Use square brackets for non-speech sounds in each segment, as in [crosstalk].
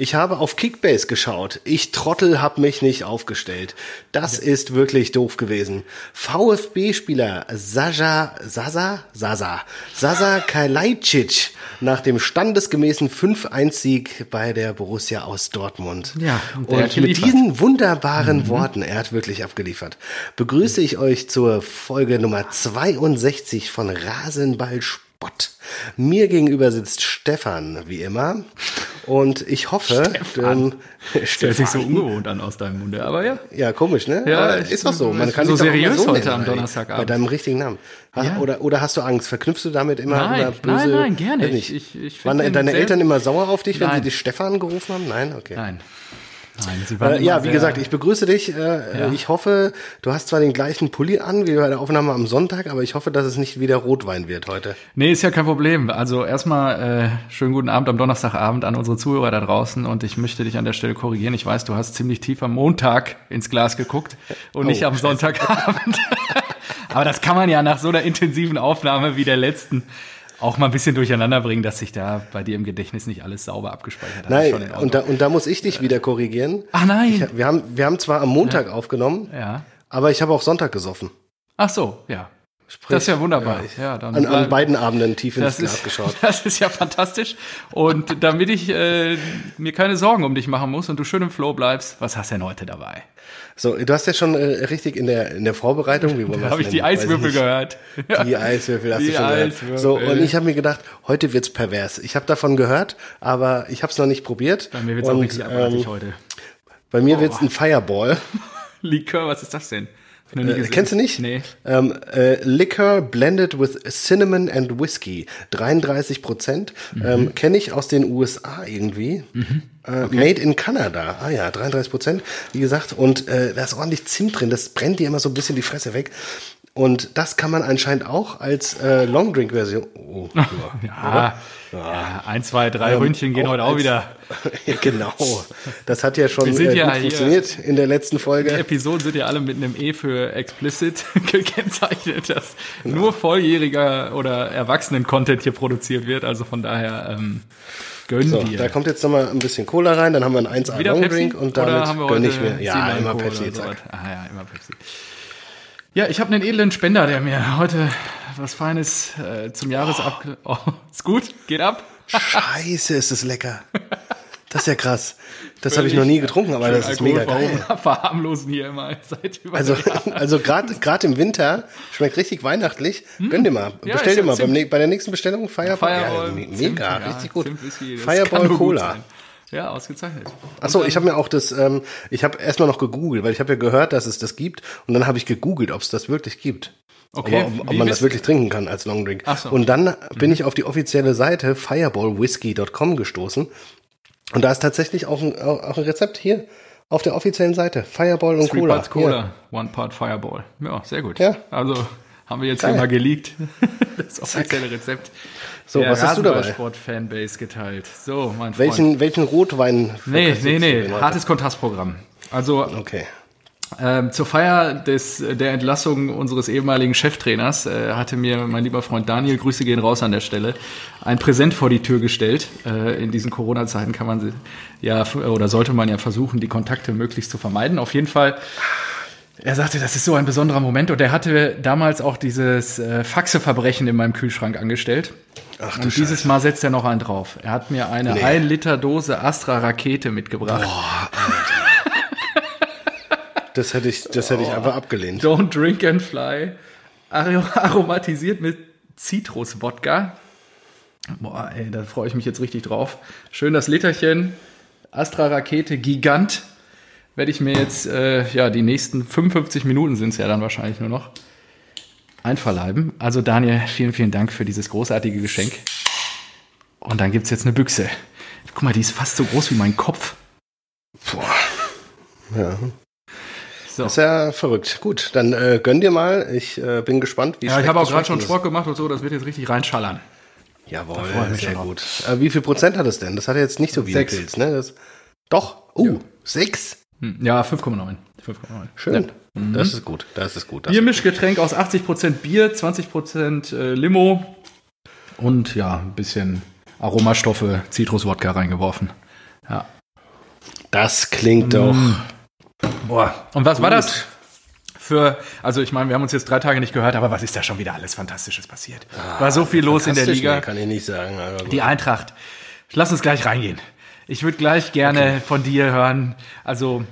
Ich habe auf Kickbase geschaut. Ich Trottel hab mich nicht aufgestellt. Das ist wirklich doof gewesen. VfB-Spieler Saja, Sasa, Sasa, Sasa Kalajdzic nach dem standesgemäßen 5-1-Sieg bei der Borussia aus Dortmund. Ja, und, und mit diesen wunderbaren Worten, er hat wirklich abgeliefert, begrüße ich euch zur Folge Nummer 62 von Rasenball Spott. Mir gegenüber sitzt Stefan, wie immer. Und ich hoffe, ähm, Das hört sich so ungewohnt an aus deinem Munde, aber ja. ja, komisch, ne? Ja, ich ist doch so. Man kann so seriös mal heute am bei- Donnerstagabend. Bei deinem richtigen Namen. Ja. Oder, oder hast du Angst? Verknüpfst du damit immer, Nein, immer böse? nein, nein, gerne. Ich- ich find Waren deine Eltern immer sauer auf dich, wenn sie dich Stefan gerufen haben? Nein, okay. Nein. Nein, sie waren Äh, ja, wie gesagt, ich begrüße dich. Äh, Ja. Ich hoffe, du hast zwar den gleichen Pulli an wie bei der Aufnahme am Sonntag, aber ich hoffe, dass es nicht wieder Rotwein wird heute. Nee, ist ja kein Problem. Also erstmal äh, schönen guten Abend am Donnerstagabend an unsere Zuhörer da draußen und ich möchte dich an der Stelle korrigieren. Ich weiß, du hast ziemlich tief am Montag ins Glas geguckt und nicht am Sonntagabend. [laughs] Aber das kann man ja nach so einer intensiven Aufnahme wie der letzten auch mal ein bisschen durcheinander bringen, dass sich da bei dir im Gedächtnis nicht alles sauber abgespeichert hat. Nein, und da, und da muss ich dich wieder korrigieren. Ach nein. Ich, wir, haben, wir haben zwar am Montag aufgenommen, ja. aber ich habe auch Sonntag gesoffen. Ach so, ja. Sprich, Das ist ja wunderbar. ja, Ja, dann an, an beiden Abenden tief ins Glas geschaut. [laughs] das ist ja fantastisch. Und damit ich äh, mir keine Sorgen um dich machen muss und du schön im Flow bleibst, was hast du denn heute dabei? So, du hast ja schon äh, richtig in der, in der Vorbereitung, wie wollen [laughs] wir habe ich die nennen? Eiswürfel nicht. gehört. [laughs] Die Eiswürfel hast Die du schon Eiswürfel. gehört. So, und ich habe mir gedacht, heute wird's pervers. Ich habe davon gehört, aber ich habe es noch nicht probiert. Bei mir wird's auch Und, richtig abartig ähm, heute. Bei mir wird's ein Fireball. [laughs] Likör, was ist das denn? Äh, kennst du nicht? Nee. Ähm, äh, Liquor blended with cinnamon and whiskey. 33 Prozent. Mhm. Ähm, Kenne ich aus den USA irgendwie. Äh, Made in Canada. Ah ja, 33 Prozent. Wie gesagt, und äh, da ist ordentlich Zimt drin. Das brennt dir immer so ein bisschen die Fresse weg. Und das kann man anscheinend auch als äh, Longdrink-Version. Oh, [laughs] ja. Ja, ja, ein, zwei, drei Ründchen gehen auch heute auch als- wieder. [laughs] genau. Das hat ja schon Wir äh, ja funktioniert in der letzten Die Folge. Episoden sind ja alle mit einem E für explicit [laughs] gekennzeichnet, dass nur volljähriger oder Erwachsenen-Content hier produziert wird. Also von daher ähm, gönn So, dir. da kommt jetzt nochmal ein bisschen Cola rein, dann haben wir einen 1A Wieder Longdrink Pepsi? und damit Oder haben wir gönn heute ich mir. Ja, immer Pepsi? Ah ja, immer Pepsi. Ja, ich habe einen edlen Spender, der mir heute was Feines äh, zum Jahresab... Oh, ist gut, geht ab. Scheiße, ist das lecker. Das ist ja krass. Das habe ich noch nie getrunken, aber das ist mega geil. [laughs] Verharmlosen hier immer seit über Also, also gerade gerade im Winter schmeckt richtig weihnachtlich. Gönn dir mal. Ja, Bestell dir mal beim, Zimt. bei der nächsten Bestellung Fireball. Fireball, ja, me- Zimt, mega, ja, richtig gut. Zimt, Whisky, Fireball Cola. Ja, ausgezeichnet. Achso, ich habe mir auch das, ähm, ich habe erstmal noch gegoogelt, weil ich habe ja gehört, dass es das gibt. Und dann habe ich gegoogelt, ob es das wirklich gibt. Okay, Aber, ob, ob man das wirklich trinken kann als Longdrink. So. Und dann bin ich auf die offizielle Seite fireballwhiskey.com gestoßen. Und da ist tatsächlich auch ein, auch ein Rezept hier auf der offiziellen Seite. Fireball und Three Cola. Parts Cola, One Part Fireball. Ja, sehr gut. Ja. Also haben wir jetzt Geil. hier mal geleakt. [laughs] Das offizielle Rezept. So, was hast du dabei? Rasenballsport Fanbase geteilt. So, mein Freund. Welchen, welchen Rotwein? Nee, nee, nee. Hartes Kontrastprogramm. Also Okay. ähm, zur Feier des, der Entlassung unseres ehemaligen Cheftrainers äh, hatte mir mein lieber Freund Daniel, Grüße gehen raus an der Stelle, ein Präsent vor die Tür gestellt. Äh, in diesen Corona-Zeiten kann man sie- ja oder sollte man ja versuchen, die Kontakte möglichst zu vermeiden. Auf jeden Fall. Er sagte, das ist so ein besonderer Moment und er hatte damals auch dieses äh, Faxeverbrechen in meinem Kühlschrank angestellt. Ach Und dieses Mal setzt er noch einen drauf. Er hat mir eine Nee. 1 Liter Dose Astra Rakete mitgebracht. Das hätte ich, das hätte ich einfach abgelehnt. Don't drink and fly. Aro- Aromatisiert mit Zitruswodka. Boah, ey, da freue ich mich jetzt richtig drauf. Schön das Literchen. Astra Rakete Gigant. Werde ich mir jetzt, äh, ja, die nächsten 55 Minuten sind es ja dann wahrscheinlich nur noch, einverleiben. Also Daniel, vielen, vielen Dank für dieses großartige Geschenk. Und dann gibt es jetzt eine Büchse. Guck mal, die ist fast so groß wie mein Kopf. Ja. So. Das ist ja verrückt. Gut, dann äh, gönn dir mal. Ich äh, bin gespannt, wie Ja, ich habe auch gerade schon Sport gemacht und so, das wird jetzt richtig reinschallern. Jawohl, sehr schon gut. Äh, wie viel Prozent hat es denn? Das hat er jetzt nicht so wie Sechs. ein Pilz, ne? Das, doch. Uh, sechs. Hm, Ja, 5,9. 5,9. Schön. Ja. Das ist gut. Das ist gut. Das Biermischgetränk aus 80% Bier, 20% äh, Limo und ja, ein bisschen Aromastoffe, Zitruswodka reingeworfen. Ja. Das klingt doch. Boah. Und was war das? Für, also ich meine, wir haben uns jetzt drei Tage nicht gehört, aber was ist da schon wieder alles Fantastisches passiert? War so viel los in der Liga. nee, Kann ich nicht sagen. aber gut. Die Eintracht. Lass uns gleich reingehen. Ich würde gleich gerne von dir hören. Also,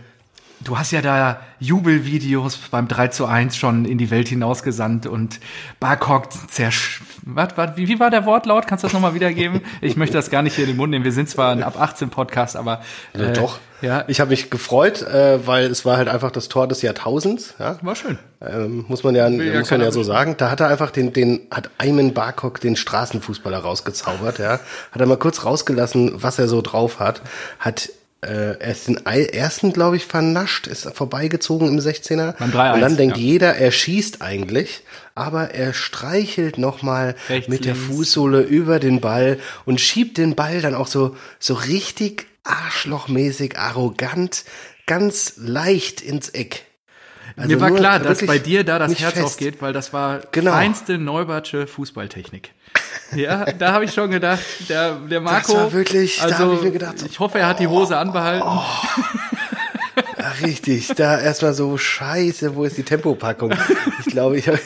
du hast ja da Jubelvideos beim 3 zu 1 schon in die Welt hinausgesandt und Barkok zersch... Was, was, wie, wie war der Wortlaut? Kannst du das nochmal wiedergeben? Ich möchte das gar nicht hier in den Mund nehmen. Wir sind zwar ein ab 18 Podcast, aber... Ja, äh, doch. Ja, Ich habe mich gefreut, äh, weil es war halt einfach das Tor des Jahrtausends. Ja? war schön. Ähm, muss man ja, ja muss man ja so sagen. Da hat er einfach den, den, hat Ayman Barkok den Straßenfußballer rausgezaubert, ja. Hat er mal kurz rausgelassen, was er so drauf hat. Hat äh, erst den ersten, glaube ich, vernascht, ist vorbeigezogen im 16er. Beim 3-1, Und dann denkt ja. jeder, er schießt eigentlich, aber er streichelt nochmal mit der. Fußsohle über den Ball und schiebt den Ball dann auch so, so richtig arschlochmäßig, arrogant, ganz leicht ins Eck. Also Mir war klar, dass bei dir da das Herz fest. aufgeht, weil das war Genau. feinste Neubertsche Fußballtechnik. Ja, da habe ich schon gedacht, der, der Marco. war wirklich- da also, ich mir gedacht, so, ich hoffe, er hat die Hose anbehalten. Ja, richtig, da erstmal so, scheiße, wo ist die Tempopackung? Ich glaube, ich habe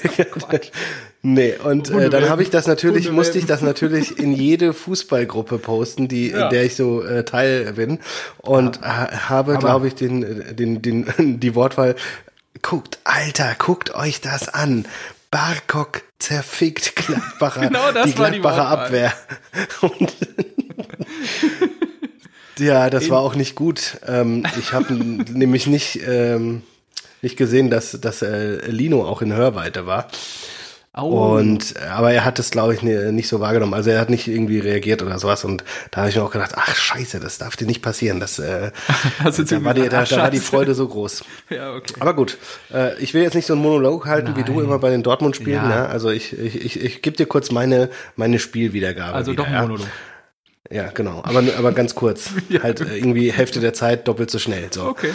Nee, und äh, dann habe ich das natürlich, musste ich das natürlich in jede Fußballgruppe posten, die, Ja. in der ich so äh, Teil bin. Und ha habe, glaube ich, den, äh, den, den, [laughs] die Wortwahl, guckt, Alter, guckt euch das an. Barkok zerfickt Gladbacher, Genau das die war die Gladbacher Wortwahl. Abwehr. Und ja, das war auch nicht gut. Ähm, ich habe nämlich nicht, ähm, nicht gesehen, dass, dass äh, Lino auch in Hörweite war. Au. Und aber er hat es, glaube ich, ne- nicht so wahrgenommen. Also er hat nicht irgendwie reagiert oder sowas. Und da habe ich mir auch gedacht, ach scheiße, das darf dir nicht passieren. Das, äh, [laughs] da, war die, da, da war die. Freude so groß. [laughs] Ja, okay. Aber gut, äh, ich will jetzt nicht so einen Monolog halten, wie du Nein. immer bei den Dortmund-Spielen. Ja. Ja. Also ich, ich, ich, ich gebe dir kurz meine, meine Spielwiedergabe. Also wieder, doch ein ja. Monolog. Ja, genau. Aber, aber ganz kurz. [laughs] Halt äh, irgendwie Hälfte der Zeit doppelt so schnell. So. Okay.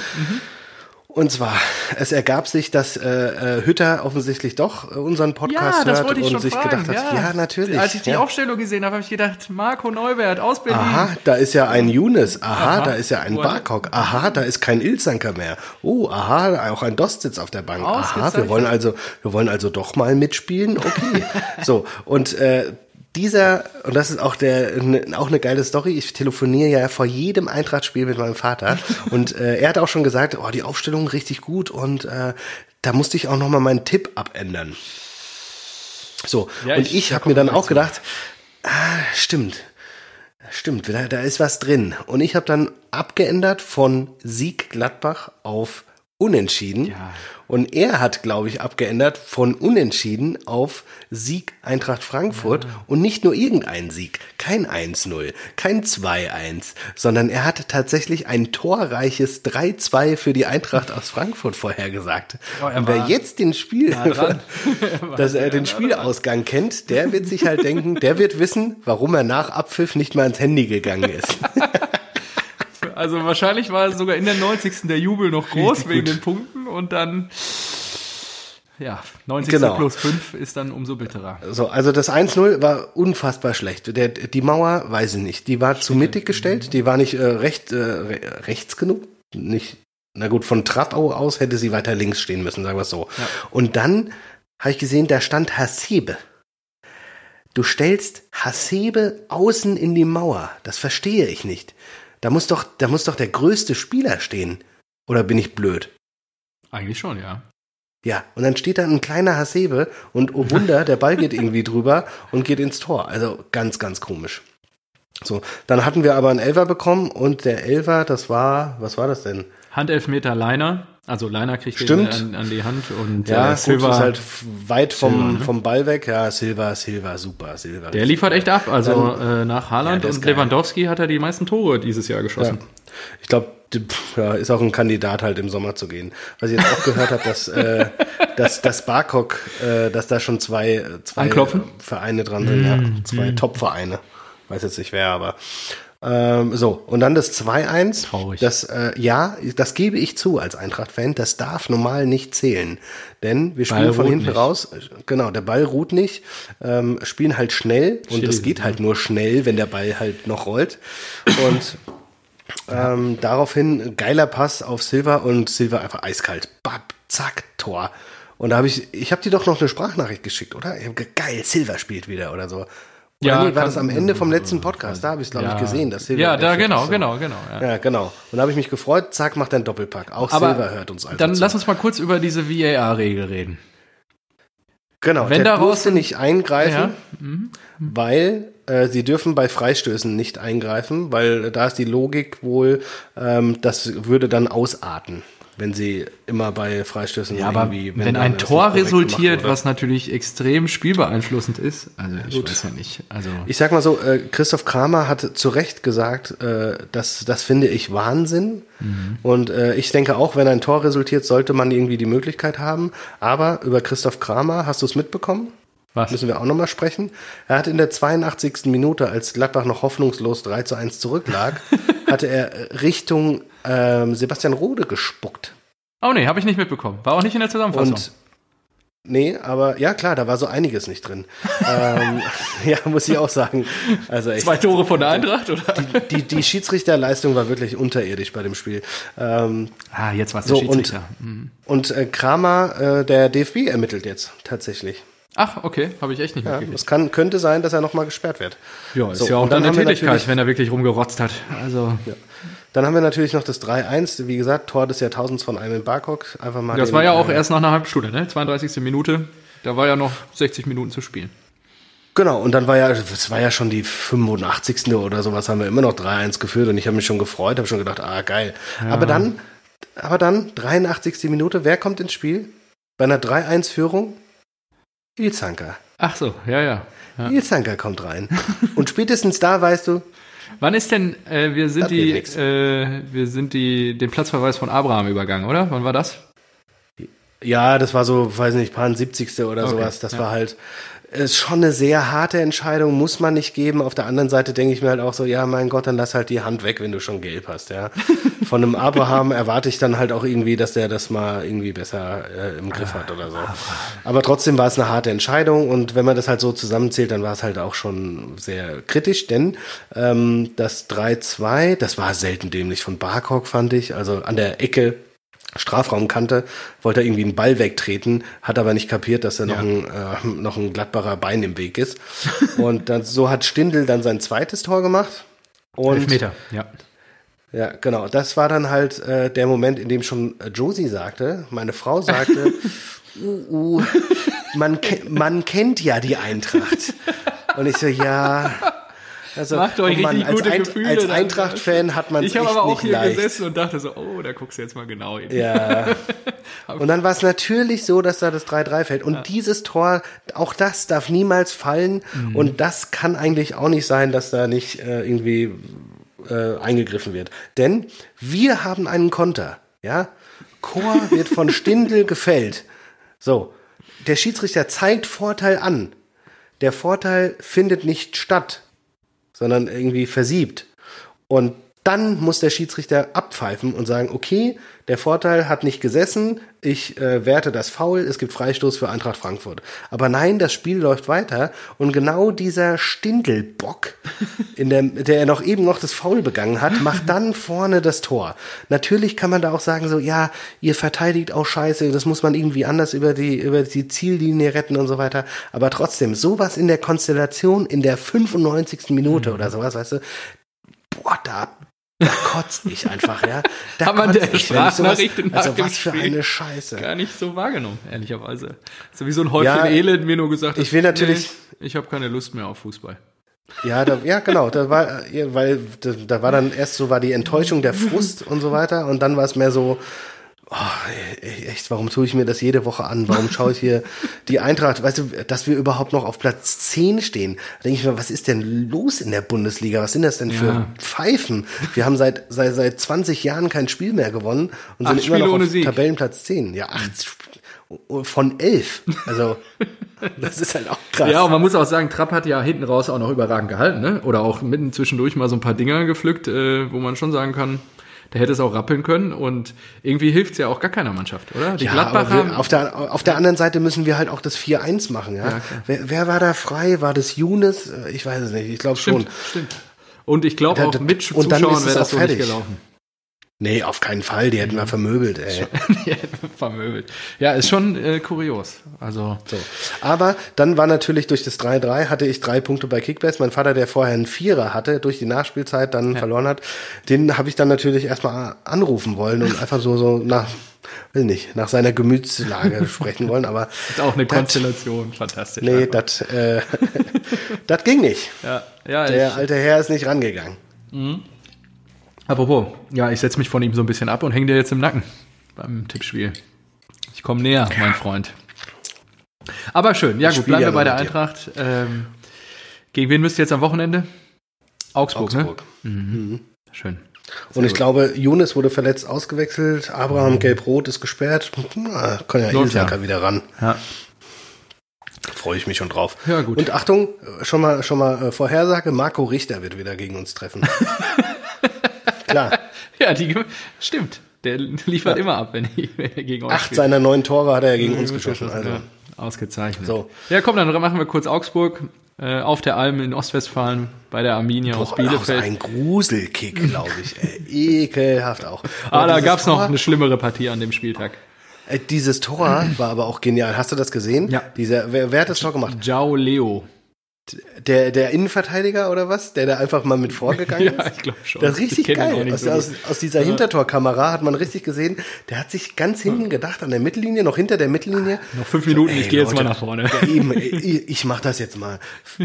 Und zwar, es ergab sich, dass äh, äh, Hütter offensichtlich doch äh, unseren Podcast hört und sich gedacht hat, ja, natürlich. Als ich die ja. Aufstellung gesehen habe, habe ich gedacht, Marco Neubert aus Berlin. Aha, da ist ja ein Younes. Aha, Aha. da ist ja ein? Barkok. Aha, da ist kein Ilzanker mehr. Oh, aha, auch ein Dost sitzt auf der Bank. Aha, wir wollen also, wir wollen also doch mal mitspielen. Okay. [laughs] so und äh, dieser und das ist auch der ne, auch eine geile Story. Ich telefoniere ja vor jedem Eintrachtspiel mit meinem Vater [laughs] und äh, er hat auch schon gesagt, oh die Aufstellung richtig gut und äh, da musste ich auch noch mal meinen Tipp abändern. So Ja, und ich- ich, habe mir dann auch gedacht, ah, stimmt. Stimmt, da, da ist was drin. Und ich habe dann abgeändert von Sieg Gladbach auf Unentschieden. Ja. Und er hat, glaube ich, abgeändert von Unentschieden auf Sieg Eintracht Frankfurt. Und nicht nur irgendein Sieg. Kein 1-0, kein 2-1, sondern er hat tatsächlich ein torreiches 3-2 für die Eintracht aus Frankfurt vorhergesagt. Ja, er Und wer jetzt den Spiel, dran. [laughs] dass er den Spielausgang kennt, der wird sich halt denken, der wird wissen, warum er nach Abpfiff nicht mehr ans Handy gegangen ist. [laughs] Also wahrscheinlich war sogar in der 90. der Jubel noch groß Richtig wegen gut. den Punkten und dann ja, 90. Genau. plus 5 ist dann umso bitterer. So, also das 1-0 war unfassbar schlecht. Der, die Mauer, weiß ich nicht, die war zu mittig gestellt, die war nicht äh, recht, äh, re- rechts genug, nicht, na gut, von Trappau aus hätte sie weiter links stehen müssen, sagen wir es so. Ja. Und dann habe ich gesehen, da stand Hasebe. Du stellst Hasebe außen in die Mauer. Das verstehe ich nicht. Da muss doch, da muss doch der größte Spieler stehen. Oder bin ich blöd? Eigentlich schon, ja. Ja, und dann steht da ein kleiner Hasebe und oh Wunder, der Ball geht irgendwie [laughs] drüber und geht ins Tor. Also ganz, ganz komisch. So, dann hatten wir aber einen Elfer bekommen und der Elfer, das war, was war das denn? Handelfmeter Leiner, also Leiner kriegt den Stimmt. an, an die Hand und Ja, äh, Silva, ist halt weit vom, Silva, ne? vom Ball weg. Ja, Silva, Silva, super, Silva. der liefert echt ab. Also äh, nach Ja, Haaland ist und geil. Lewandowski hat er die meisten Tore dieses Jahr Ja. geschossen. Ich glaube, ja, ist auch ein Kandidat halt im Sommer zu gehen. Was ich jetzt auch gehört habe, dass, äh, [laughs] dass, dass Barkok, äh, dass da schon zwei, zwei Anklopfen? Vereine dran sind, ja, zwei Top-Vereine. Weiß jetzt nicht wer, aber ähm, so, und dann das 2-1. Traurig. Das, äh, ja, das gebe ich zu als Eintracht-Fan. Das darf normal nicht zählen. Denn wir spielen Ball von hinten nicht. raus. Genau, der Ball ruht nicht. Ähm, spielen halt schnell. Und Chili, es geht halt nur schnell, wenn der Ball halt noch rollt. Und Ähm, daraufhin geiler Pass auf Silva und Silva einfach eiskalt. Bap, zack, Tor. Und da habe ich, ich habe dir doch noch eine Sprachnachricht geschickt, oder? Ich hab ge- geil, Silva spielt wieder oder so. Ja, nee, war das am Ende vom letzten Podcast? Da habe ich es, glaube ich, gesehen, dass Silva. Ja, da genau, So. genau, genau. Ja. Ja, genau. Und da habe ich mich gefreut, zack, macht einen Doppelpack. Auch Aber Silva hört uns also Dann zu. lass uns mal kurz über diese VAR-Regel reden. Genau, Wenn der durfte nicht eingreifen, Ja. Mhm. weil äh, sie dürfen bei Freistößen nicht eingreifen, weil da ist die Logik wohl, ähm, das würde dann ausarten, wenn sie immer bei Freistößen Ja, aber wenn, dann ein Tor resultiert, was natürlich extrem spielbeeinflussend ist, also ich weiß ja nicht. Also Ich sag mal so, äh, Christoph Kramer hat zu Recht gesagt, äh, das, das finde ich Wahnsinn. Mhm. Und äh, ich denke auch, wenn ein Tor resultiert, sollte man irgendwie die Möglichkeit haben. Aber über Christoph Kramer, hast du es mitbekommen? Was? Müssen wir auch nochmal sprechen. Er hat in der 82. Minute, als Gladbach noch hoffnungslos 3 zu 1 zurücklag, [laughs] hatte er Richtung ähm, Sebastian Rode gespuckt. Oh nee, habe ich nicht mitbekommen. War auch nicht in der Zusammenfassung. Und nee, aber ja klar, da war so einiges nicht drin. [laughs] ähm, [laughs] ja, muss ich auch sagen. Also echt. Zwei Tore von der Eintracht, oder? die, die Schiedsrichterleistung war wirklich unterirdisch bei dem Spiel. Ähm, Ah, jetzt war es So, der Schiedsrichter. Mhm. und äh, Kramer, äh, der DFB ermittelt jetzt tatsächlich. Ach, okay, habe ich echt nicht Ja, es kann, könnte sein, dass er nochmal gesperrt wird. Ja, ist So, ja auch dann dann eine Tätigkeit, wenn er wirklich rumgerotzt hat. Also, Dann haben wir natürlich noch das 3-1, wie gesagt, Tor des Jahrtausends von Ayman Barkok. Einfach mal das war ja auch äh, erst nach einer halben Stunde, ne? 32. Minute. Da war ja noch 60 Minuten zu spielen. Genau, und dann war ja, es war ja schon die 85. oder sowas, haben wir immer noch 3-1 geführt und ich habe mich schon gefreut, habe schon gedacht, ah, geil. Aber dann, aber dann, 83. Minute, wer kommt ins Spiel? Bei einer 3-1-Führung? Ilzanker. Ach so, ja, ja. ja. Ilzanker kommt rein. [laughs] Und spätestens da weißt du, Wann ist denn, äh, wir sind die, äh, wir sind die, den Platzverweis von Abraham übergangen, oder? Wann war das? ja, das war so, weiß nicht, paar 70. oder Okay, sowas. Das ja. war halt, ist schon eine sehr harte Entscheidung, muss man nicht geben. Auf der anderen Seite denke ich mir halt auch so, ja, mein Gott, dann lass halt die Hand weg, wenn du schon gelb hast, ja. [laughs] Von einem Abraham erwarte ich dann halt auch irgendwie, dass der das mal irgendwie besser äh, im Griff hat oder so. Aber trotzdem war es eine harte Entscheidung und wenn man das halt so zusammenzählt, dann war es halt auch schon sehr kritisch, denn ähm, das 3-2, das war selten dämlich von Barkok, fand ich, also an der Ecke Strafraumkante, wollte er irgendwie einen Ball wegtreten, hat aber nicht kapiert, dass da noch, Ja. ein, äh, noch ein glattbarer Bein im Weg ist. Und dann, so hat Stindl dann sein zweites Tor gemacht. Und Elfmeter, ja. ja, genau. Das war dann halt äh, der Moment, in dem schon äh, Josie sagte, meine Frau sagte, [laughs] uh, uh, man, ke man kennt ja die Eintracht. Und ich so, ja. Also, Macht euch oh Mann, richtig als, gute Ein- Gefühle. als dann. Eintracht-Fan hat man es Ich echt habe aber auch nicht hier leicht. gesessen und dachte so, oh, da guckst du jetzt mal genau hin. Ja. [laughs] Und dann war es natürlich so, dass da das 3-3 fällt. Und dieses Tor, auch das darf niemals fallen. Mhm. Und das kann eigentlich auch nicht sein, dass da nicht äh, irgendwie äh, eingegriffen wird. Denn wir haben einen Konter. Ja? Chor wird von [laughs] Stindl gefällt. So. Der Schiedsrichter zeigt Vorteil an. Der Vorteil findet nicht statt, sondern irgendwie versiebt. Und dann muss der Schiedsrichter abpfeifen und sagen, okay, der Vorteil hat nicht gesessen, ich äh, werte das Foul, es gibt Freistoß für Eintracht Frankfurt. Aber nein, das Spiel läuft weiter und genau dieser Stindelbock, [laughs] in der, der noch eben noch das Foul begangen hat, macht dann vorne das Tor. Natürlich kann man da auch sagen, so, ja, ihr verteidigt auch scheiße, das muss man irgendwie anders über die, über die Ziellinie retten und so weiter. Aber trotzdem, sowas in der Konstellation in der 95. Minute oder sowas, weißt du, boah, da, da kotze ich einfach, ja. Da Hat man der ich, sowas- Sprachnachricht nach Also was für eine Scheiße. Gar nicht so wahrgenommen, ehrlicherweise. So wie so ein Häufchen Ja, Elend mir nur gesagt hat, ich will natürlich- nee, ich habe keine Lust mehr auf Fußball. Ja, da, ja, genau. Da war, weil da, da war dann erst so war die Enttäuschung, der Frust und so weiter, und dann war es mehr so, oh, ey, echt, warum tue ich mir das jede Woche an? Warum schaue ich hier [laughs] die Eintracht? Weißt du, dass wir überhaupt noch auf Platz 10 stehen? Da denke ich mir, was ist denn los in der Bundesliga? Was sind das denn für Ja. Pfeifen? Wir haben seit, seit, seit 20 Jahren kein Spiel mehr gewonnen und Acht sind immer Spiele noch auf. Tabellenplatz 10. Ja, acht Sp- von elf. Also, [laughs] das ist halt auch krass. Ja, und man muss auch sagen, Trapp hat ja hinten raus auch noch überragend gehalten, ne? Oder auch mitten zwischendurch mal so ein paar Dinger gepflückt, äh, wo man schon sagen kann, der hätte es auch rappeln können und irgendwie hilft es ja auch gar keiner Mannschaft, oder? Die Ja, Gladbacher. wir, auf, der, auf der anderen Seite müssen wir halt auch das 4-1 machen. Ja? Ja, wer, wer war da frei? War das Younes? Äh, Ich weiß es nicht. Ich glaube schon. stimmt. Und ich glaube auch mit Zuschauern wäre das so nicht fertig. gelaufen. Nee, auf keinen Fall. Die hätten wir vermöbelt, ey. Ja, [laughs] Vermöbelt. Ja, ist schon äh, kurios. Also, So. Aber dann war natürlich durch das 3-3 hatte ich drei Punkte bei Kickbase. Mein Vater, der vorher einen Vierer hatte, durch die Nachspielzeit dann verloren hat, den habe ich dann natürlich erstmal anrufen wollen und einfach so, so nach, will nicht, nach seiner Gemütslage [laughs] sprechen wollen. Aber ist auch eine Konstellation. Fantastisch. nee, das äh, [laughs] das ging nicht. ja, ja, Der ich, alte Herr ist nicht rangegangen. Apropos, ja, ich setze mich von ihm so ein bisschen ab und hänge dir jetzt im Nacken beim Tippspiel. Ich komme näher, mein Freund. Aber schön. Ja, Ich gut, bleiben wir bei der. Eintracht. Ähm, gegen wen müsst ihr jetzt am Wochenende? Augsburg, Augsburg. ne? Schön. Und ich glaube, Younes wurde verletzt ausgewechselt, Abraham gelb-rot ist gesperrt. Na, kann ja Ilsaka ja. wieder ran. Ja. Freue ich mich schon drauf. Ja, gut. Und Achtung, schon mal, schon mal äh, Vorhersage, Marco Richter wird wieder gegen uns treffen. [laughs] Klar, [laughs] Ja, die stimmt. Der liefert immer ab, wenn, ich, wenn er gegen euch acht spielt. seiner neun Tore hat er gegen uns geschossen. Ja, Also. ausgezeichnet. So. Ja, komm, dann machen wir kurz Augsburg. Äh, auf der Alm in Ostwestfalen bei der Arminia aus Boah, Bielefeld. ein Gruselkick, glaube ich. Ey. [laughs] Ekelhaft auch. ah, da dieses gab's noch eine schlimmere Partie an dem Spieltag. Äh, dieses Tor war aber auch genial. Hast du das gesehen? Ja. Dieser, wer, wer hat das Tor gemacht? Jao Leo. Der, der Innenverteidiger oder was? Der da einfach mal mit vorgegangen [laughs] Ja, ist? ich glaube schon. Das ist richtig geil. Aus, so aus, aus dieser Hintertorkamera hat man richtig gesehen, der hat sich ganz hinten gedacht, an der Mittellinie, noch hinter der Mittellinie. Noch fünf Minuten, ey, ich gehe jetzt mal nach vorne. Ja, eben, ich, ich mach das jetzt mal.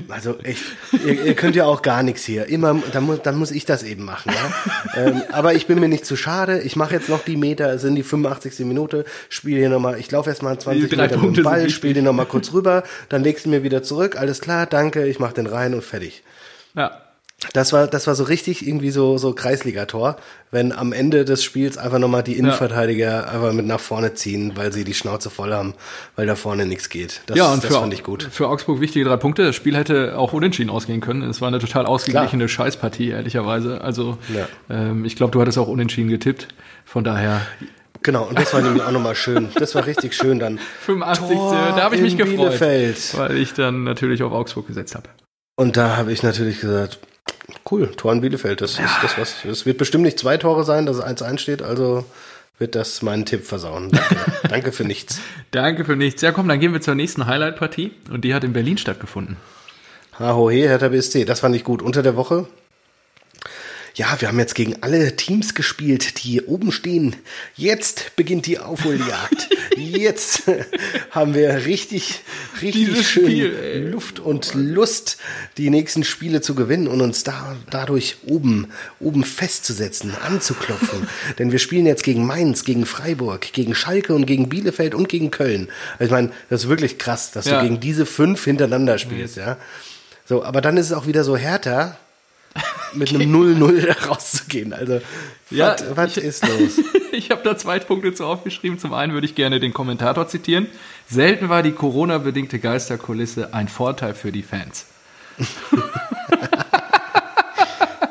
Also echt, ihr, ihr könnt ja auch gar nichts hier. Immer, dann muss, dann muss ich das eben machen. Ja? ähm, aber ich bin mir nicht zu schade. Ich mache jetzt noch die Meter, es sind die 85. Minute, spiele hier nochmal, ich laufe erst mal 20 Die drei Meter mit dem Ball, spiele den nochmal kurz rüber, dann legst du mir wieder zurück, alles klar, danke, ich mach den rein und fertig. Ja. Das war, das war so richtig irgendwie so, so Kreisligator, wenn am Ende des Spiels einfach nochmal die Innenverteidiger einfach mit nach vorne ziehen, weil sie die Schnauze voll haben, weil da vorne nichts geht. Das, Ja, und das für, fand ich gut. für Augsburg wichtige drei Punkte. Das Spiel hätte auch unentschieden ausgehen können. Es war eine total ausgeglichene Scheißpartie, ehrlicherweise. Also, Ja. ähm, ich glaube, du hattest auch unentschieden getippt. Von daher, Genau, und das war nämlich auch nochmal schön. Das war richtig schön dann. [laughs] 85. Tor da habe ich mich gefreut. Bielefeld. Weil ich dann natürlich auf Augsburg gesetzt habe. Und da habe ich natürlich gesagt, cool, Tor in Bielefeld, das ist das was. Es wird bestimmt nicht zwei Tore sein, dass es 1-1 steht, also wird das meinen Tipp versauen. Danke, [laughs] Danke für nichts. Danke für nichts. Ja, komm, dann gehen wir zur nächsten Highlight-Partie. Und die hat in Berlin stattgefunden. Hahohe, Hertha BSC, das fand ich gut. Unter der Woche. Ja, wir haben jetzt gegen alle Teams gespielt, die oben stehen. Jetzt beginnt die Aufholjagd. [laughs] Jetzt haben wir richtig, richtig Dieses schön Spiel. Luft und Lust, die nächsten Spiele zu gewinnen und uns da, dadurch oben, oben festzusetzen, anzuklopfen. [laughs] Denn wir spielen jetzt gegen Mainz, gegen Freiburg, gegen Schalke und gegen Bielefeld und gegen Köln. Also ich meine, das ist wirklich krass, dass Ja. du gegen diese fünf hintereinander spielst, ja. So, aber dann ist es auch wieder so härter, mit einem 0-0 da rauszugehen. Also, Ja, was, ist los? [laughs] Ich habe da zwei Punkte zu aufgeschrieben. Zum einen würde ich gerne den Kommentator zitieren. Selten war die Corona-bedingte Geisterkulisse ein Vorteil für die Fans. [laughs]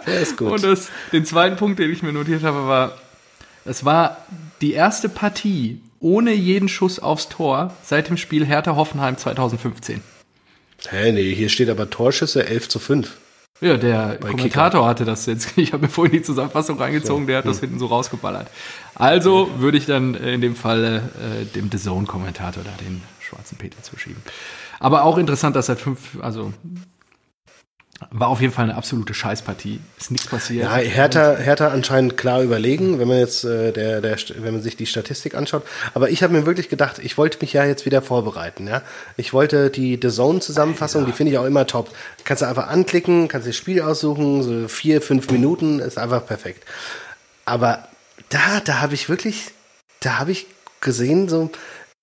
Der ist gut. Und das, den zweiten Punkt, den ich mir notiert habe, war, es war die erste Partie ohne jeden Schuss aufs Tor seit dem Spiel Hertha-Hoffenheim 2015. Hä, nee, hier steht aber Torschüsse 11 zu 5. Ja, der Kommentator hatte das jetzt. [laughs] Ich habe mir vorhin die Zusammenfassung reingezogen, der hat das hinten so rausgeballert. Also würde ich dann äh, in dem Fall äh, dem The Zone-Kommentator da den schwarzen Peter zuschieben. Aber auch interessant, dass seit fünf, also war auf jeden Fall eine absolute Scheißpartie. Ist nichts passiert. Ja, Hertha, Hertha anscheinend klar überlegen, wenn man jetzt äh, der, der, wenn man sich die Statistik anschaut. Aber ich habe mir wirklich gedacht, ich wollte mich ja jetzt wieder vorbereiten. Ja, ich wollte die The Zone Zusammenfassung, die finde ich auch immer top. Kannst du einfach anklicken, kannst das Spiel aussuchen, so vier, fünf Minuten ist einfach perfekt. Aber da, da habe ich wirklich, da habe ich gesehen so.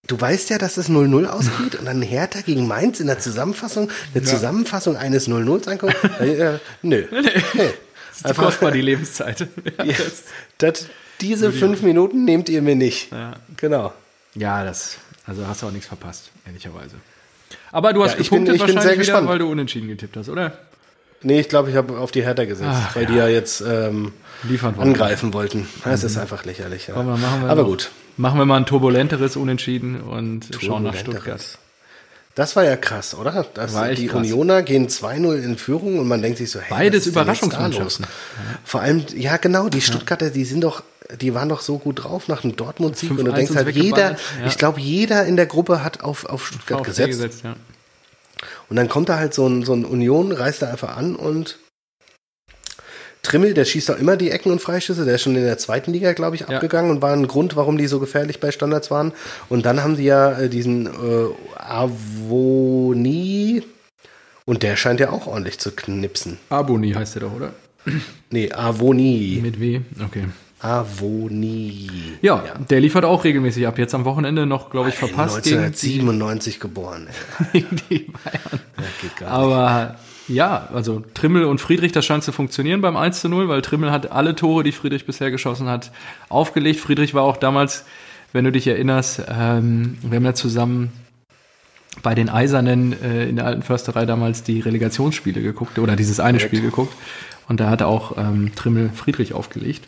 Du weißt ja, dass es 0-0 ausgeht [laughs] und dann Hertha gegen Mainz in der Zusammenfassung, eine Zusammenfassung eines 0-0s angucken. [laughs] Äh, nö. Nee. Zu kostbar die Lebenszeit. [laughs] Ja, Ja, das- das, diese fünf Minuten nehmt ihr mir nicht. Ja. Genau. Ja, das, also hast du auch nichts verpasst, ehrlicherweise. Aber du hast Ja, ich bin- gepunktet ich bin wahrscheinlich sehr wieder, gespannt. weil du unentschieden getippt hast, oder? Nee, ich glaube, ich habe auf die Hertha gesetzt, Ach, weil die ja jetzt ähm, Liefern angreifen wollten. Das ist einfach lächerlich. Ja. Komm, machen wir Aber noch- gut. Machen wir mal ein turbulenteres Unentschieden und schauen nach Stuttgart. Das war ja krass, oder? Das, die krass. Unioner gehen 2-0 in Führung und man denkt sich so, hey, Beides Überraschungsmannschaften. los? Vor allem, ja genau, die Stuttgarter, die sind doch, die waren doch so gut drauf nach dem Dortmund-Sieg und du 5-1 denkst halt, jeder, ja. ich glaube, jeder in der Gruppe hat auf, auf Stuttgart VfB gesetzt. gesetzt, ja. Und dann kommt da halt so ein, so ein Union, reißt da einfach an und Trimmel, der schießt auch immer die Ecken und Freischüsse, der ist schon in der zweiten Liga, glaube ich, Ja. abgegangen und war ein Grund, warum die so gefährlich bei Standards waren. Und dann haben sie ja äh, diesen äh, Avoni und der scheint ja auch ordentlich zu knipsen. Aboni heißt der doch, oder? Nee, Avoni. Mit W, okay. Avoni. Ja, der liefert auch regelmäßig ab. Jetzt am Wochenende noch, glaube ich, verpasst gegen die, 1997 geboren. ey. [laughs] die Bayern. Ja. Aber ja, also Trimmel und Friedrich, das scheint zu funktionieren beim 1 zu 0, weil Trimmel hat alle Tore, die Friedrich bisher geschossen hat, aufgelegt. Friedrich war auch damals, wenn du dich erinnerst, ähm, wir haben ja zusammen bei den Eisernen äh, in der alten Försterei damals die Relegationsspiele geguckt oder dieses eine Spiel geguckt. Und da hat auch ähm, Trimmel Friedrich aufgelegt.